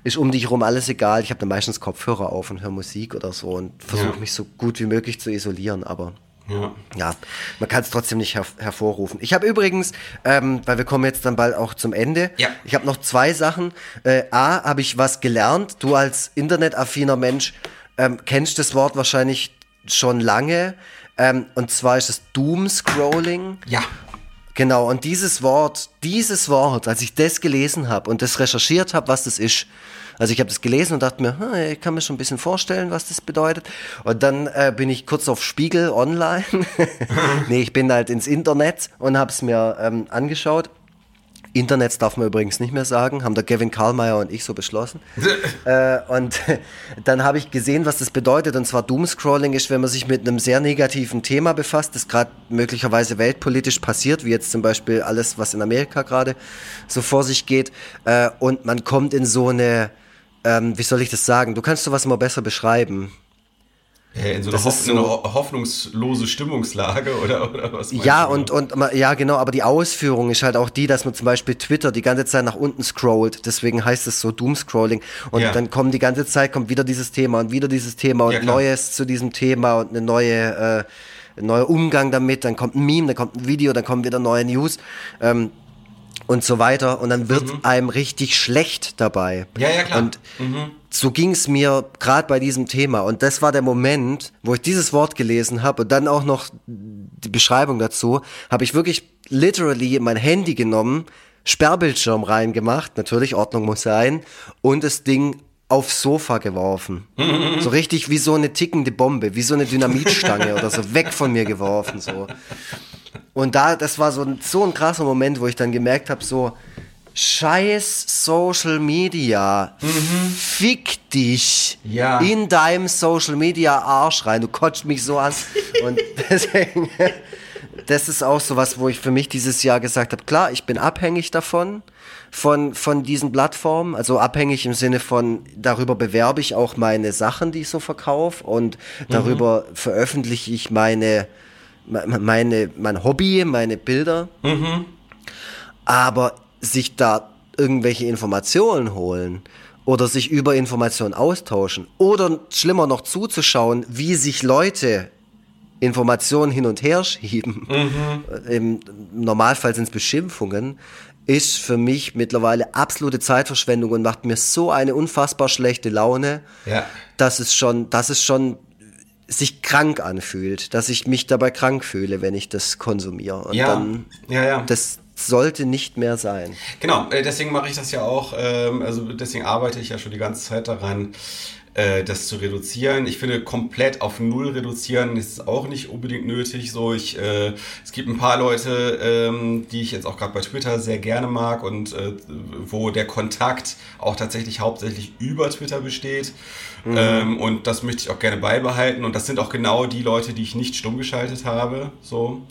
ist um dich rum alles egal. Ich habe dann meistens Kopfhörer auf und höre Musik oder so und versuche Ja. mich so gut wie möglich zu isolieren, aber Ja. ja, man kann es trotzdem nicht her hervorrufen. Ich habe übrigens, ähm, weil wir kommen jetzt dann bald auch zum Ende, Ja. ich habe noch zwei Sachen. Äh, A, habe ich was gelernt. Du als internetaffiner Mensch ähm, kennst das Wort wahrscheinlich schon lange. Ähm, und zwar ist es Doomscrolling. Ja. Genau, und dieses Wort, dieses Wort, als ich das gelesen habe und das recherchiert habe, was das ist, also ich habe das gelesen und dachte mir, hm, ich kann mir schon ein bisschen vorstellen, was das bedeutet. Und dann äh, bin ich kurz auf Spiegel online. nee, ich bin halt ins Internet und habe es mir ähm, angeschaut. Internets darf man übrigens nicht mehr sagen, haben der Kevin Karlmeier und ich so beschlossen. äh, und dann habe ich gesehen, was das bedeutet. Und zwar Doomscrolling ist, wenn man sich mit einem sehr negativen Thema befasst, das gerade möglicherweise weltpolitisch passiert, wie jetzt zum Beispiel alles, was in Amerika gerade so vor sich geht. Äh, und man kommt in so eine, ähm, wie soll ich das sagen? Du kannst sowas immer besser beschreiben. Äh, In so Das eine, ist Hoff eine so- ho- hoffnungslose Stimmungslage oder, oder was Ja, und, und ja, genau, aber die Ausführung ist halt auch die, dass man zum Beispiel Twitter die ganze Zeit nach unten scrollt. Deswegen heißt es so Doomscrolling. Und Ja. dann kommen die ganze Zeit, kommt wieder dieses Thema und wieder dieses Thema und Ja. Neues zu diesem Thema und eine neue, äh, ein neuer Umgang damit. Dann kommt ein Meme, dann kommt ein Video, dann kommen wieder neue News. Ähm, und so weiter. Und dann wird einem richtig schlecht dabei. Mhm. Ja, ja, klar. Und so ging es mir gerade bei diesem Thema. Und das war der Moment, wo ich dieses Wort gelesen habe und dann auch noch die Beschreibung dazu, habe ich wirklich literally mein Handy genommen, Sperrbildschirm reingemacht, natürlich Ordnung muss sein, und das Ding aufs Sofa geworfen. So richtig wie so eine tickende Bombe, wie so eine Dynamitstange oder so, weg von mir geworfen, so. Und da, das war so ein, so ein krasser Moment, wo ich dann gemerkt habe, so, scheiß Social Media, fick dich Ja. in deinem Social Media Arsch rein, du kotzt mich so an. Und deswegen, das ist auch so was, wo ich für mich dieses Jahr gesagt habe, klar, ich bin abhängig davon, von, von diesen Plattformen, also abhängig im Sinne von, darüber bewerbe ich auch meine Sachen, die ich so verkaufe und darüber veröffentliche ich meine, me- meine, mein Hobby, meine Bilder. Aber sich da irgendwelche Informationen holen oder sich über Informationen austauschen oder schlimmer noch zuzuschauen, wie sich Leute Informationen hin und her schieben, im Normalfall sind es Beschimpfungen, ist für mich mittlerweile absolute Zeitverschwendung und macht mir so eine unfassbar schlechte Laune, Ja. dass es schon, dass es schon sich krank anfühlt, dass ich mich dabei krank fühle, wenn ich das konsumiere. Und Ja, dann, ja, ja. das sollte nicht mehr sein. Genau, äh, deswegen mache ich das ja auch, ähm, also deswegen arbeite ich ja schon die ganze Zeit daran, äh, das zu reduzieren. Ich finde, komplett auf Null reduzieren ist auch nicht unbedingt nötig. So, ich, äh, es gibt ein paar Leute, ähm, die ich jetzt auch gerade bei Twitter sehr gerne mag und äh, wo der Kontakt auch tatsächlich hauptsächlich über Twitter besteht. Mhm. Ähm, und das möchte ich auch gerne beibehalten. Und das sind auch genau die Leute, die ich nicht stumm geschaltet habe. So.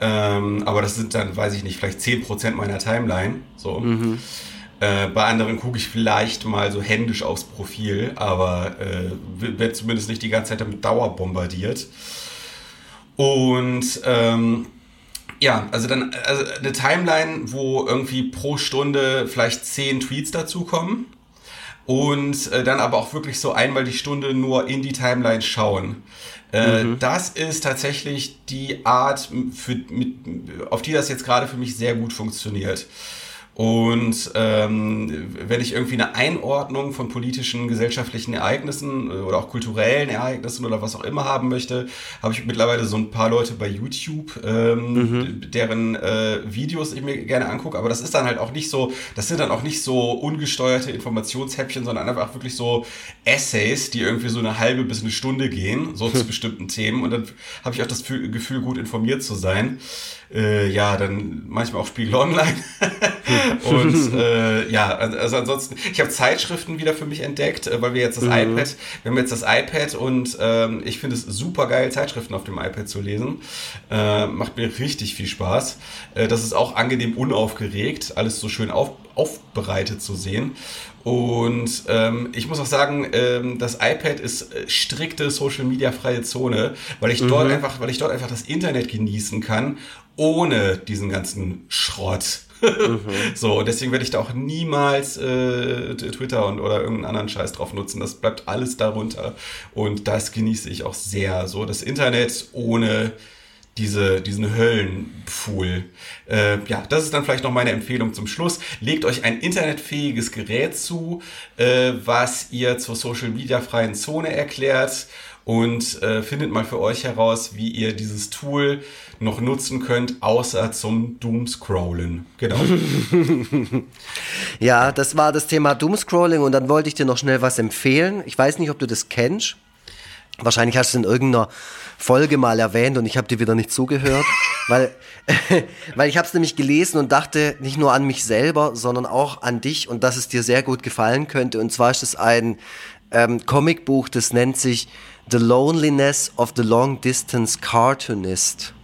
Ähm, aber das sind dann, weiß ich nicht, vielleicht 10% meiner Timeline. So. Mhm. Äh, bei anderen gucke ich vielleicht mal so händisch aufs Profil, aber äh, werde zumindest nicht die ganze Zeit damit Dauer bombardiert. Und ähm, ja, also dann also eine Timeline, wo irgendwie pro Stunde vielleicht zehn Tweets dazukommen und äh, dann aber auch wirklich so einmal die Stunde nur in die Timeline schauen. Äh, mhm. Das ist tatsächlich die Art, für, mit, auf die das jetzt gerade für mich sehr gut funktioniert. Und ähm, wenn ich irgendwie eine Einordnung von politischen, gesellschaftlichen Ereignissen äh, oder auch kulturellen Ereignissen oder was auch immer haben möchte, habe ich mittlerweile so ein paar Leute bei YouTube, ähm, mhm. deren äh, Videos ich mir gerne angucke. Aber das ist dann halt auch nicht so, das sind dann auch nicht so ungesteuerte Informationshäppchen, sondern einfach wirklich so Essays, die irgendwie so eine halbe bis eine Stunde gehen, so zu bestimmten Themen. Und dann habe ich auch das Gefühl, gut informiert zu sein äh, ja, dann manchmal auch Spiegel Online. und äh, ja, also ansonsten, ich habe Zeitschriften wieder für mich entdeckt, äh, weil wir jetzt das mhm. iPad, wir haben jetzt das iPad und ähm, ich finde es super geil, Zeitschriften auf dem iPad zu lesen. Äh, macht mir richtig viel Spaß. Äh, das ist auch angenehm unaufgeregt, alles so schön auf, aufbereitet zu sehen. Und ähm, ich muss auch sagen, ähm, das iPad ist äh, strikte Social Media freie Zone, weil ich mhm. dort einfach, weil ich dort einfach das Internet genießen kann ohne diesen ganzen Schrott. mhm. So, deswegen werde ich da auch niemals äh, Twitter und oder irgendeinen anderen Scheiß drauf nutzen. Das bleibt alles darunter. Und das genieße ich auch sehr. So, das Internet ohne diese, diesen Höllenpfuhl. Äh, ja, das ist dann vielleicht noch meine Empfehlung zum Schluss. Legt euch ein internetfähiges Gerät zu, äh, was ihr zur Social Media freien Zone erklärt und äh, findet mal für euch heraus, wie ihr dieses Tool noch nutzen könnt, außer zum Doomscrollen. Genau. ja, das war das Thema Doomscrolling und dann wollte ich dir noch schnell was empfehlen. Ich weiß nicht, ob du das kennst. Wahrscheinlich hast du es in irgendeiner Folge mal erwähnt und ich habe dir wieder nicht zugehört, weil, weil ich habe es nämlich gelesen und dachte nicht nur an mich selber, sondern auch an dich und dass es dir sehr gut gefallen könnte. Und zwar ist es ein ähm, Comicbuch, das nennt sich The Loneliness of the Long Distance Cartoonist.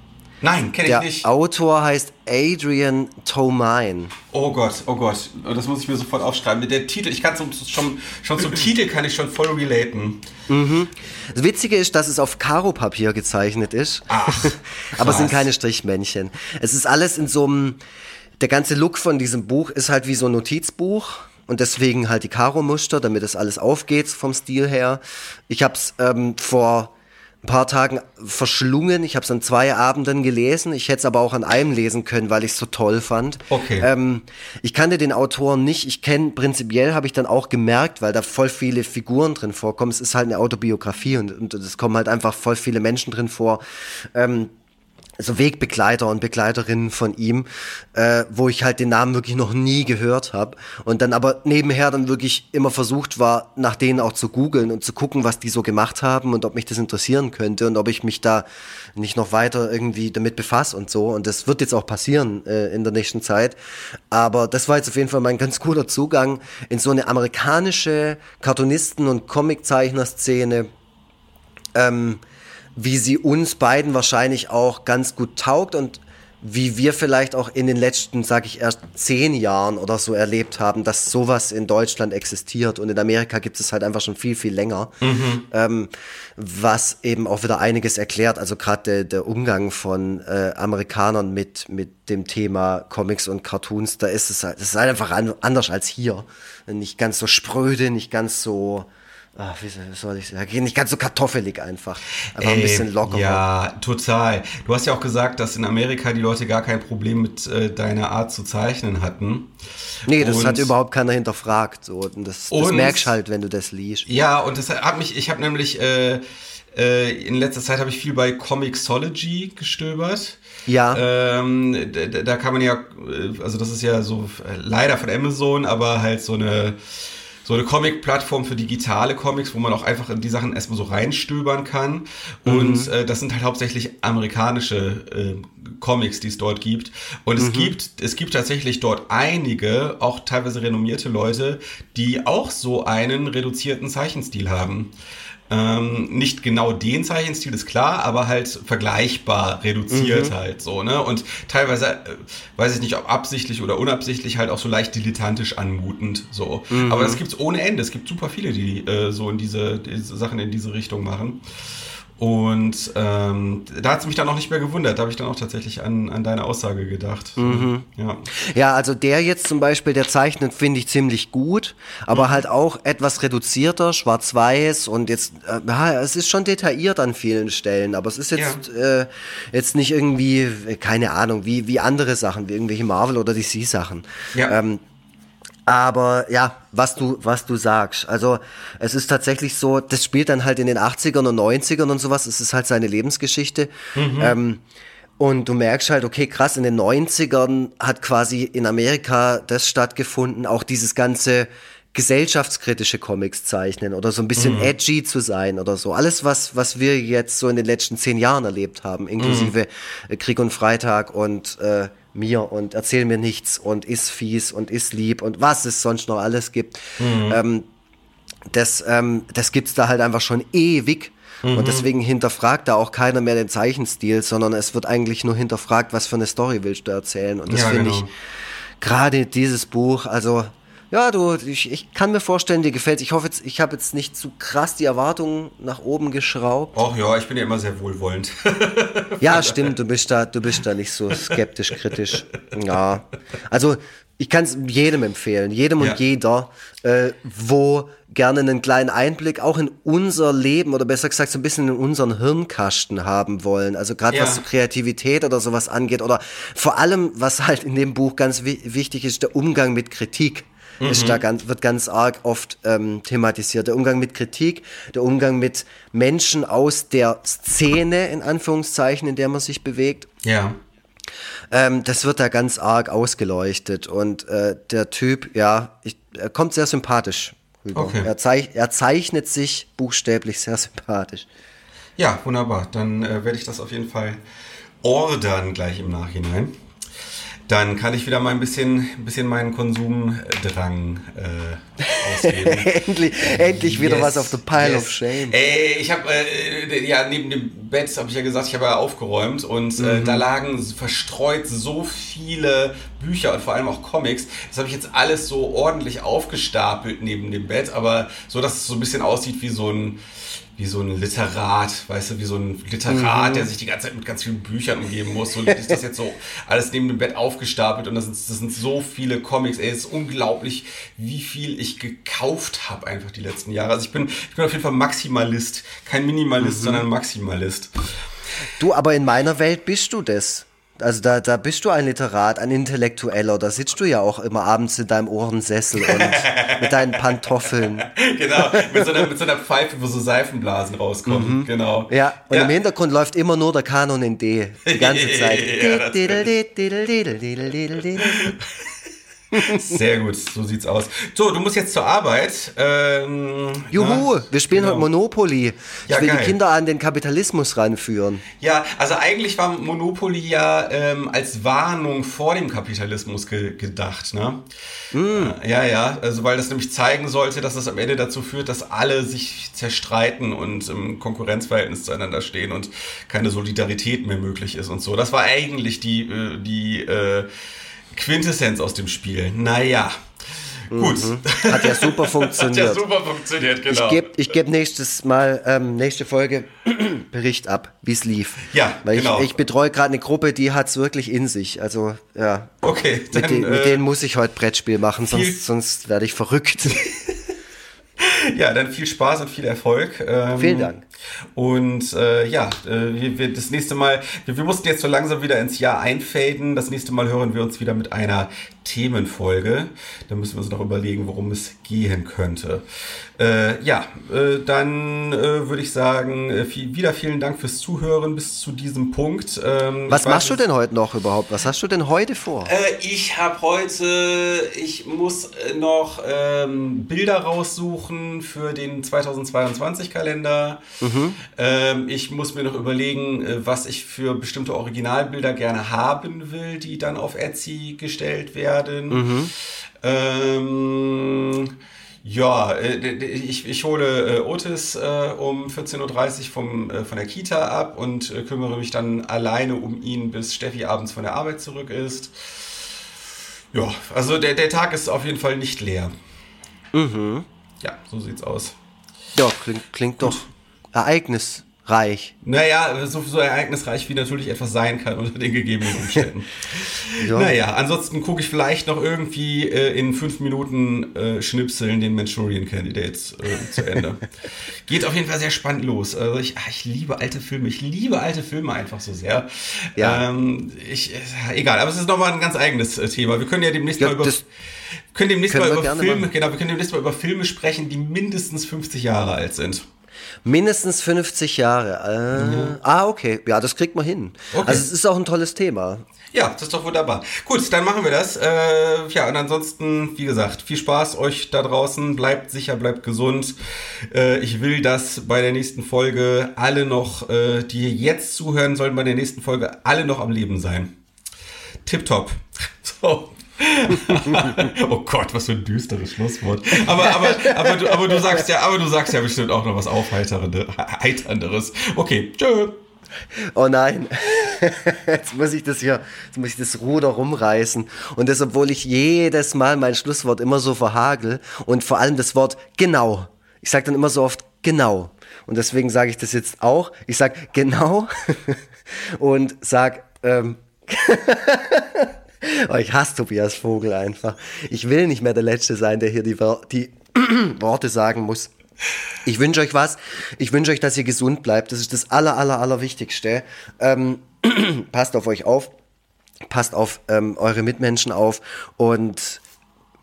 Nein, kenne ich nicht. Der Autor heißt Adrian Tomine. Oh Gott, oh Gott, das muss ich mir sofort aufschreiben. Der Titel, ich kann zum, schon, schon zum Titel kann ich schon voll relaten. Mhm. Das Witzige ist, dass es auf Karo-Papier gezeichnet ist. Ach, aber es sind keine Strichmännchen. Es ist alles in so einem, der ganze Look von diesem Buch ist halt wie so ein Notizbuch und deswegen halt die Karo-Muster, damit das alles aufgeht vom Stil her. Ich habe es ähm, vor ein paar Tagen verschlungen. Ich habe es an zwei Abenden gelesen. Ich hätte es aber auch an einem lesen können, weil ich es so toll fand. Okay. Ähm, ich kannte den Autoren nicht. Ich kenne prinzipiell, habe ich dann auch gemerkt, weil da voll viele Figuren drin vorkommen. Es ist halt eine Autobiografie und, und es kommen halt einfach voll viele Menschen drin vor. Ähm, so Wegbegleiter und Begleiterinnen von ihm, äh, wo ich halt den Namen wirklich noch nie gehört habe und dann aber nebenher dann wirklich immer versucht war, nach denen auch zu googeln und zu gucken, was die so gemacht haben und ob mich das interessieren könnte und ob ich mich da nicht noch weiter irgendwie damit befasse und so. Und das wird jetzt auch passieren äh, in der nächsten Zeit, aber das war jetzt auf jeden Fall mein ganz guter Zugang in so eine amerikanische Cartoonisten- und Comiczeichner-Szene, ähm, wie sie uns beiden wahrscheinlich auch ganz gut taugt und wie wir vielleicht auch in den letzten, sag ich erst zehn Jahren oder so erlebt haben, dass sowas in Deutschland existiert und in Amerika gibt es halt einfach schon viel, viel länger, mhm. ähm, was eben auch wieder einiges erklärt. Also gerade der, der Umgang von äh, Amerikanern mit, mit dem Thema Comics und Cartoons, da ist es halt, das ist halt einfach an, anders als hier. Nicht ganz so spröde, nicht ganz so ach, wie soll ich sagen, nicht ganz so kartoffelig einfach. Ey, ein bisschen lockerer. Ja, total. Du hast ja auch gesagt, dass in Amerika die Leute gar kein Problem mit äh, deiner Art zu zeichnen hatten. Nee, das und, hat überhaupt keiner hinterfragt. So. Und das, das und, merkst halt, wenn du das liest. Ja, und das hat mich, ich habe nämlich äh, äh, in letzter Zeit habe ich viel bei Comixology gestöbert. Ja. Ähm, da, da, kann man ja, äh, also das ist ja so äh, leider von Amazon, aber halt so eine so eine Comic-Plattform für digitale Comics, wo man auch einfach in die Sachen erstmal so reinstöbern kann. Und mhm. äh, das sind halt hauptsächlich amerikanische äh, Comics, die es dort gibt. Und es mhm. gibt, es gibt tatsächlich dort einige, auch teilweise renommierte Leute, die auch so einen reduzierten Zeichenstil haben. Ähm, nicht genau den Zeichenstil ist klar, aber halt vergleichbar reduziert mhm. halt so, ne? Und teilweise, äh, weiß ich nicht, ob absichtlich oder unabsichtlich, halt auch so leicht dilettantisch anmutend so. Mhm. Aber das gibt's ohne Ende. Es gibt super viele, die äh, so in diese, diese Sachen in diese Richtung machen. Und ähm, da hat es mich dann auch nicht mehr gewundert. Da habe ich dann auch tatsächlich an, an deine Aussage gedacht. Mhm. Ja. ja, also der jetzt zum Beispiel, der zeichnet, finde ich ziemlich gut, aber mhm. halt auch etwas reduzierter, schwarz-weiß und jetzt, äh, ja, es ist schon detailliert an vielen Stellen, aber es ist jetzt, ja. äh, jetzt nicht irgendwie, keine Ahnung, wie, wie andere Sachen, wie irgendwelche Marvel- oder DC-Sachen. Ja. Ähm, aber ja, was du, was du sagst. Also es ist tatsächlich so, das spielt dann halt in den 80ern und 90ern und sowas. Es ist halt seine Lebensgeschichte. Mhm. Ähm, und du merkst halt, okay, krass, in den 90ern hat quasi in Amerika das stattgefunden, auch dieses ganze gesellschaftskritische Comics zeichnen oder so ein bisschen mhm. edgy zu sein oder so. Alles, was, was wir jetzt so in den letzten zehn Jahren erlebt haben, inklusive mhm. Krieg und Freitag und äh, mir und erzähl mir nichts und ist fies und ist lieb und was es sonst noch alles gibt. Mhm. Ähm, das, ähm, das gibt's da halt einfach schon ewig. Mhm. Und deswegen hinterfragt da auch keiner mehr den Zeichenstil, sondern es wird eigentlich nur hinterfragt, was für eine Story willst du erzählen. Und das ja, finde genau. ich gerade dieses Buch, also ja, du, ich, ich kann mir vorstellen, dir gefällt Ich hoffe jetzt, ich habe jetzt nicht zu krass die Erwartungen nach oben geschraubt. Ach ja, ich bin ja immer sehr wohlwollend. ja, stimmt, du bist da, du bist da nicht so skeptisch, kritisch. Ja. Also, ich kann es jedem empfehlen, jedem ja. und jeder, äh, wo gerne einen kleinen Einblick auch in unser Leben oder besser gesagt so ein bisschen in unseren Hirnkasten haben wollen. Also gerade ja. was so Kreativität oder sowas angeht oder vor allem, was halt in dem Buch ganz wichtig ist, der Umgang mit Kritik mhm. ist da ganz, wird ganz arg oft ähm, thematisiert. Der Umgang mit Kritik, der Umgang mit Menschen aus der Szene, in Anführungszeichen, in der man sich bewegt. Ja. Ähm, das wird da ganz arg ausgeleuchtet und äh, der Typ, ja, ich, er kommt sehr sympathisch rüber. Okay. Er, zeich, er zeichnet sich buchstäblich sehr sympathisch. Ja, wunderbar. Dann äh, werde ich das auf jeden Fall ordern gleich im Nachhinein. Dann kann ich wieder mal ein bisschen, ein bisschen meinen Konsumdrang äh, ausgeben. endlich, endlich wieder yes, was auf the pile yes. of shame. Ey, ich habe äh, ja neben dem Bett habe ich ja gesagt, ich habe ja aufgeräumt und äh, mhm. äh, da lagen verstreut so viele Bücher und vor allem auch Comics. Das habe ich jetzt alles so ordentlich aufgestapelt neben dem Bett, aber so, dass es so ein bisschen aussieht wie so ein wie so ein Literat, weißt du, wie so ein Literat, mhm. der sich die ganze Zeit mit ganz vielen Büchern umgeben muss. So ist das jetzt so alles neben dem Bett aufgestapelt und das sind, das sind so viele Comics. Ey, es ist unglaublich, wie viel ich gekauft habe einfach die letzten Jahre. Also ich bin, ich bin auf jeden Fall Maximalist. Kein Minimalist, mhm. sondern Maximalist. Du, aber in meiner Welt bist du das. Also da, da bist du ein Literat, ein Intellektueller. Da sitzt du ja auch immer abends in deinem Ohrensessel und mit deinen Pantoffeln. Genau, mit so, einer, mit so einer Pfeife, wo so Seifenblasen rauskommen. Mhm. Genau. Ja, und ja. im Hintergrund läuft immer nur der Kanon in D. Die ganze Zeit. ja, Sehr gut, so sieht's aus. So, du musst jetzt zur Arbeit. Ähm, Juhu, na, wir spielen genau. heute Monopoly. Ich ja, will geil. die Kinder an den Kapitalismus ranführen. Ja, also eigentlich war Monopoly ja ähm, als Warnung vor dem Kapitalismus ge gedacht, ne? Mm. Ja, ja, also weil das nämlich zeigen sollte, dass das am Ende dazu führt, dass alle sich zerstreiten und im Konkurrenzverhältnis zueinander stehen und keine Solidarität mehr möglich ist und so. Das war eigentlich die, äh, die äh, Quintessenz aus dem Spiel. Naja. Gut. Mhm. Hat ja super funktioniert. Hat ja super funktioniert, genau. Ich gebe ich geb nächstes Mal, ähm, nächste Folge Bericht ab, wie es lief. Ja, Weil genau. ich, ich betreue gerade eine Gruppe, die hat es wirklich in sich. Also, ja. Okay. Dann, mit, de äh, mit denen muss ich heute Brettspiel machen, sonst, sonst werde ich verrückt. ja, dann viel Spaß und viel Erfolg. Ähm, Vielen Dank. Und äh, ja, äh, wir, wir, das nächste Mal, wir, wir mussten jetzt so langsam wieder ins Jahr einfaden. Das nächste Mal hören wir uns wieder mit einer Themenfolge. Da müssen wir uns noch überlegen, worum es gehen könnte. Äh, ja, äh, dann äh, würde ich sagen, äh, viel, wieder vielen Dank fürs Zuhören bis zu diesem Punkt. Ähm, Was machst du denn heute noch überhaupt? Was hast du denn heute vor? Äh, ich habe heute, ich muss äh, noch ähm, Bilder raussuchen für den 2022 Kalender. Mhm. Ähm, ich muss mir noch überlegen, was ich für bestimmte Originalbilder gerne haben will, die dann auf Etsy gestellt werden. Mhm. Ähm, ja, äh, ich, ich hole äh, Otis äh, um 14.30 Uhr vom, von der Kita ab und kümmere mich dann alleine um ihn, bis Steffi abends von der Arbeit zurück ist. Ja, also der, der Tag ist auf jeden Fall nicht leer. Mhm. Ja, so sieht's aus. Ja, klingt, klingt doch Ereignis reich. Naja, so, so ereignisreich wie natürlich etwas sein kann unter den gegebenen Umständen. ja. Naja, ansonsten gucke ich vielleicht noch irgendwie äh, in fünf Minuten äh, Schnipseln den Manchurian Candidates äh, zu Ende. Geht auf jeden Fall sehr spannend los. Also ich, ach, ich liebe alte Filme. Ich liebe alte Filme einfach so sehr. Ja. Ähm, ich, äh, egal, aber es ist nochmal ein ganz eigenes äh, Thema. Wir können ja demnächst ja, mal über können demnächst können mal über Filme, genau, wir können demnächst mal über Filme sprechen, die mindestens 50 Jahre alt sind. Mindestens 50 Jahre. Äh, mhm. Ah, okay. Ja, das kriegt man hin. Okay. Also es ist auch ein tolles Thema. Ja, das ist doch wunderbar. Gut, dann machen wir das. Äh, ja, und ansonsten, wie gesagt, viel Spaß euch da draußen. Bleibt sicher, bleibt gesund. Äh, ich will, dass bei der nächsten Folge alle noch, äh, die jetzt zuhören, sollen bei der nächsten Folge alle noch am Leben sein. Tipptopp. So. Oh Gott, was für ein düsteres Schlusswort. Aber, aber, aber, du, aber, du sagst ja, aber du sagst ja bestimmt auch noch was Aufheiternderes. Okay, tschö. Oh nein, jetzt muss ich das hier, jetzt muss ich das Ruder rumreißen. Und das, obwohl ich jedes Mal mein Schlusswort immer so verhagel und vor allem das Wort genau. Ich sage dann immer so oft genau. Und deswegen sage ich das jetzt auch. Ich sage genau und sage ähm, Oh, ich hasse Tobias Vogel einfach. Ich will nicht mehr der Letzte sein, der hier die, die Worte sagen muss. Ich wünsche euch was. Ich wünsche euch, dass ihr gesund bleibt. Das ist das aller, aller, aller. Ähm, passt auf euch auf. Passt auf ähm, eure Mitmenschen auf. Und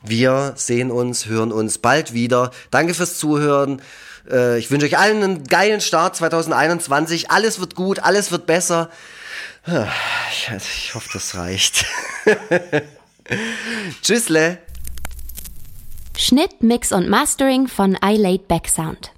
wir sehen uns, hören uns bald wieder. Danke fürs Zuhören. Äh, ich wünsche euch allen einen geilen Start 2021. Alles wird gut, alles wird besser. Ich hoffe, das reicht. Tschüssle. Schnitt, Mix und Mastering von iLaid Back Sound.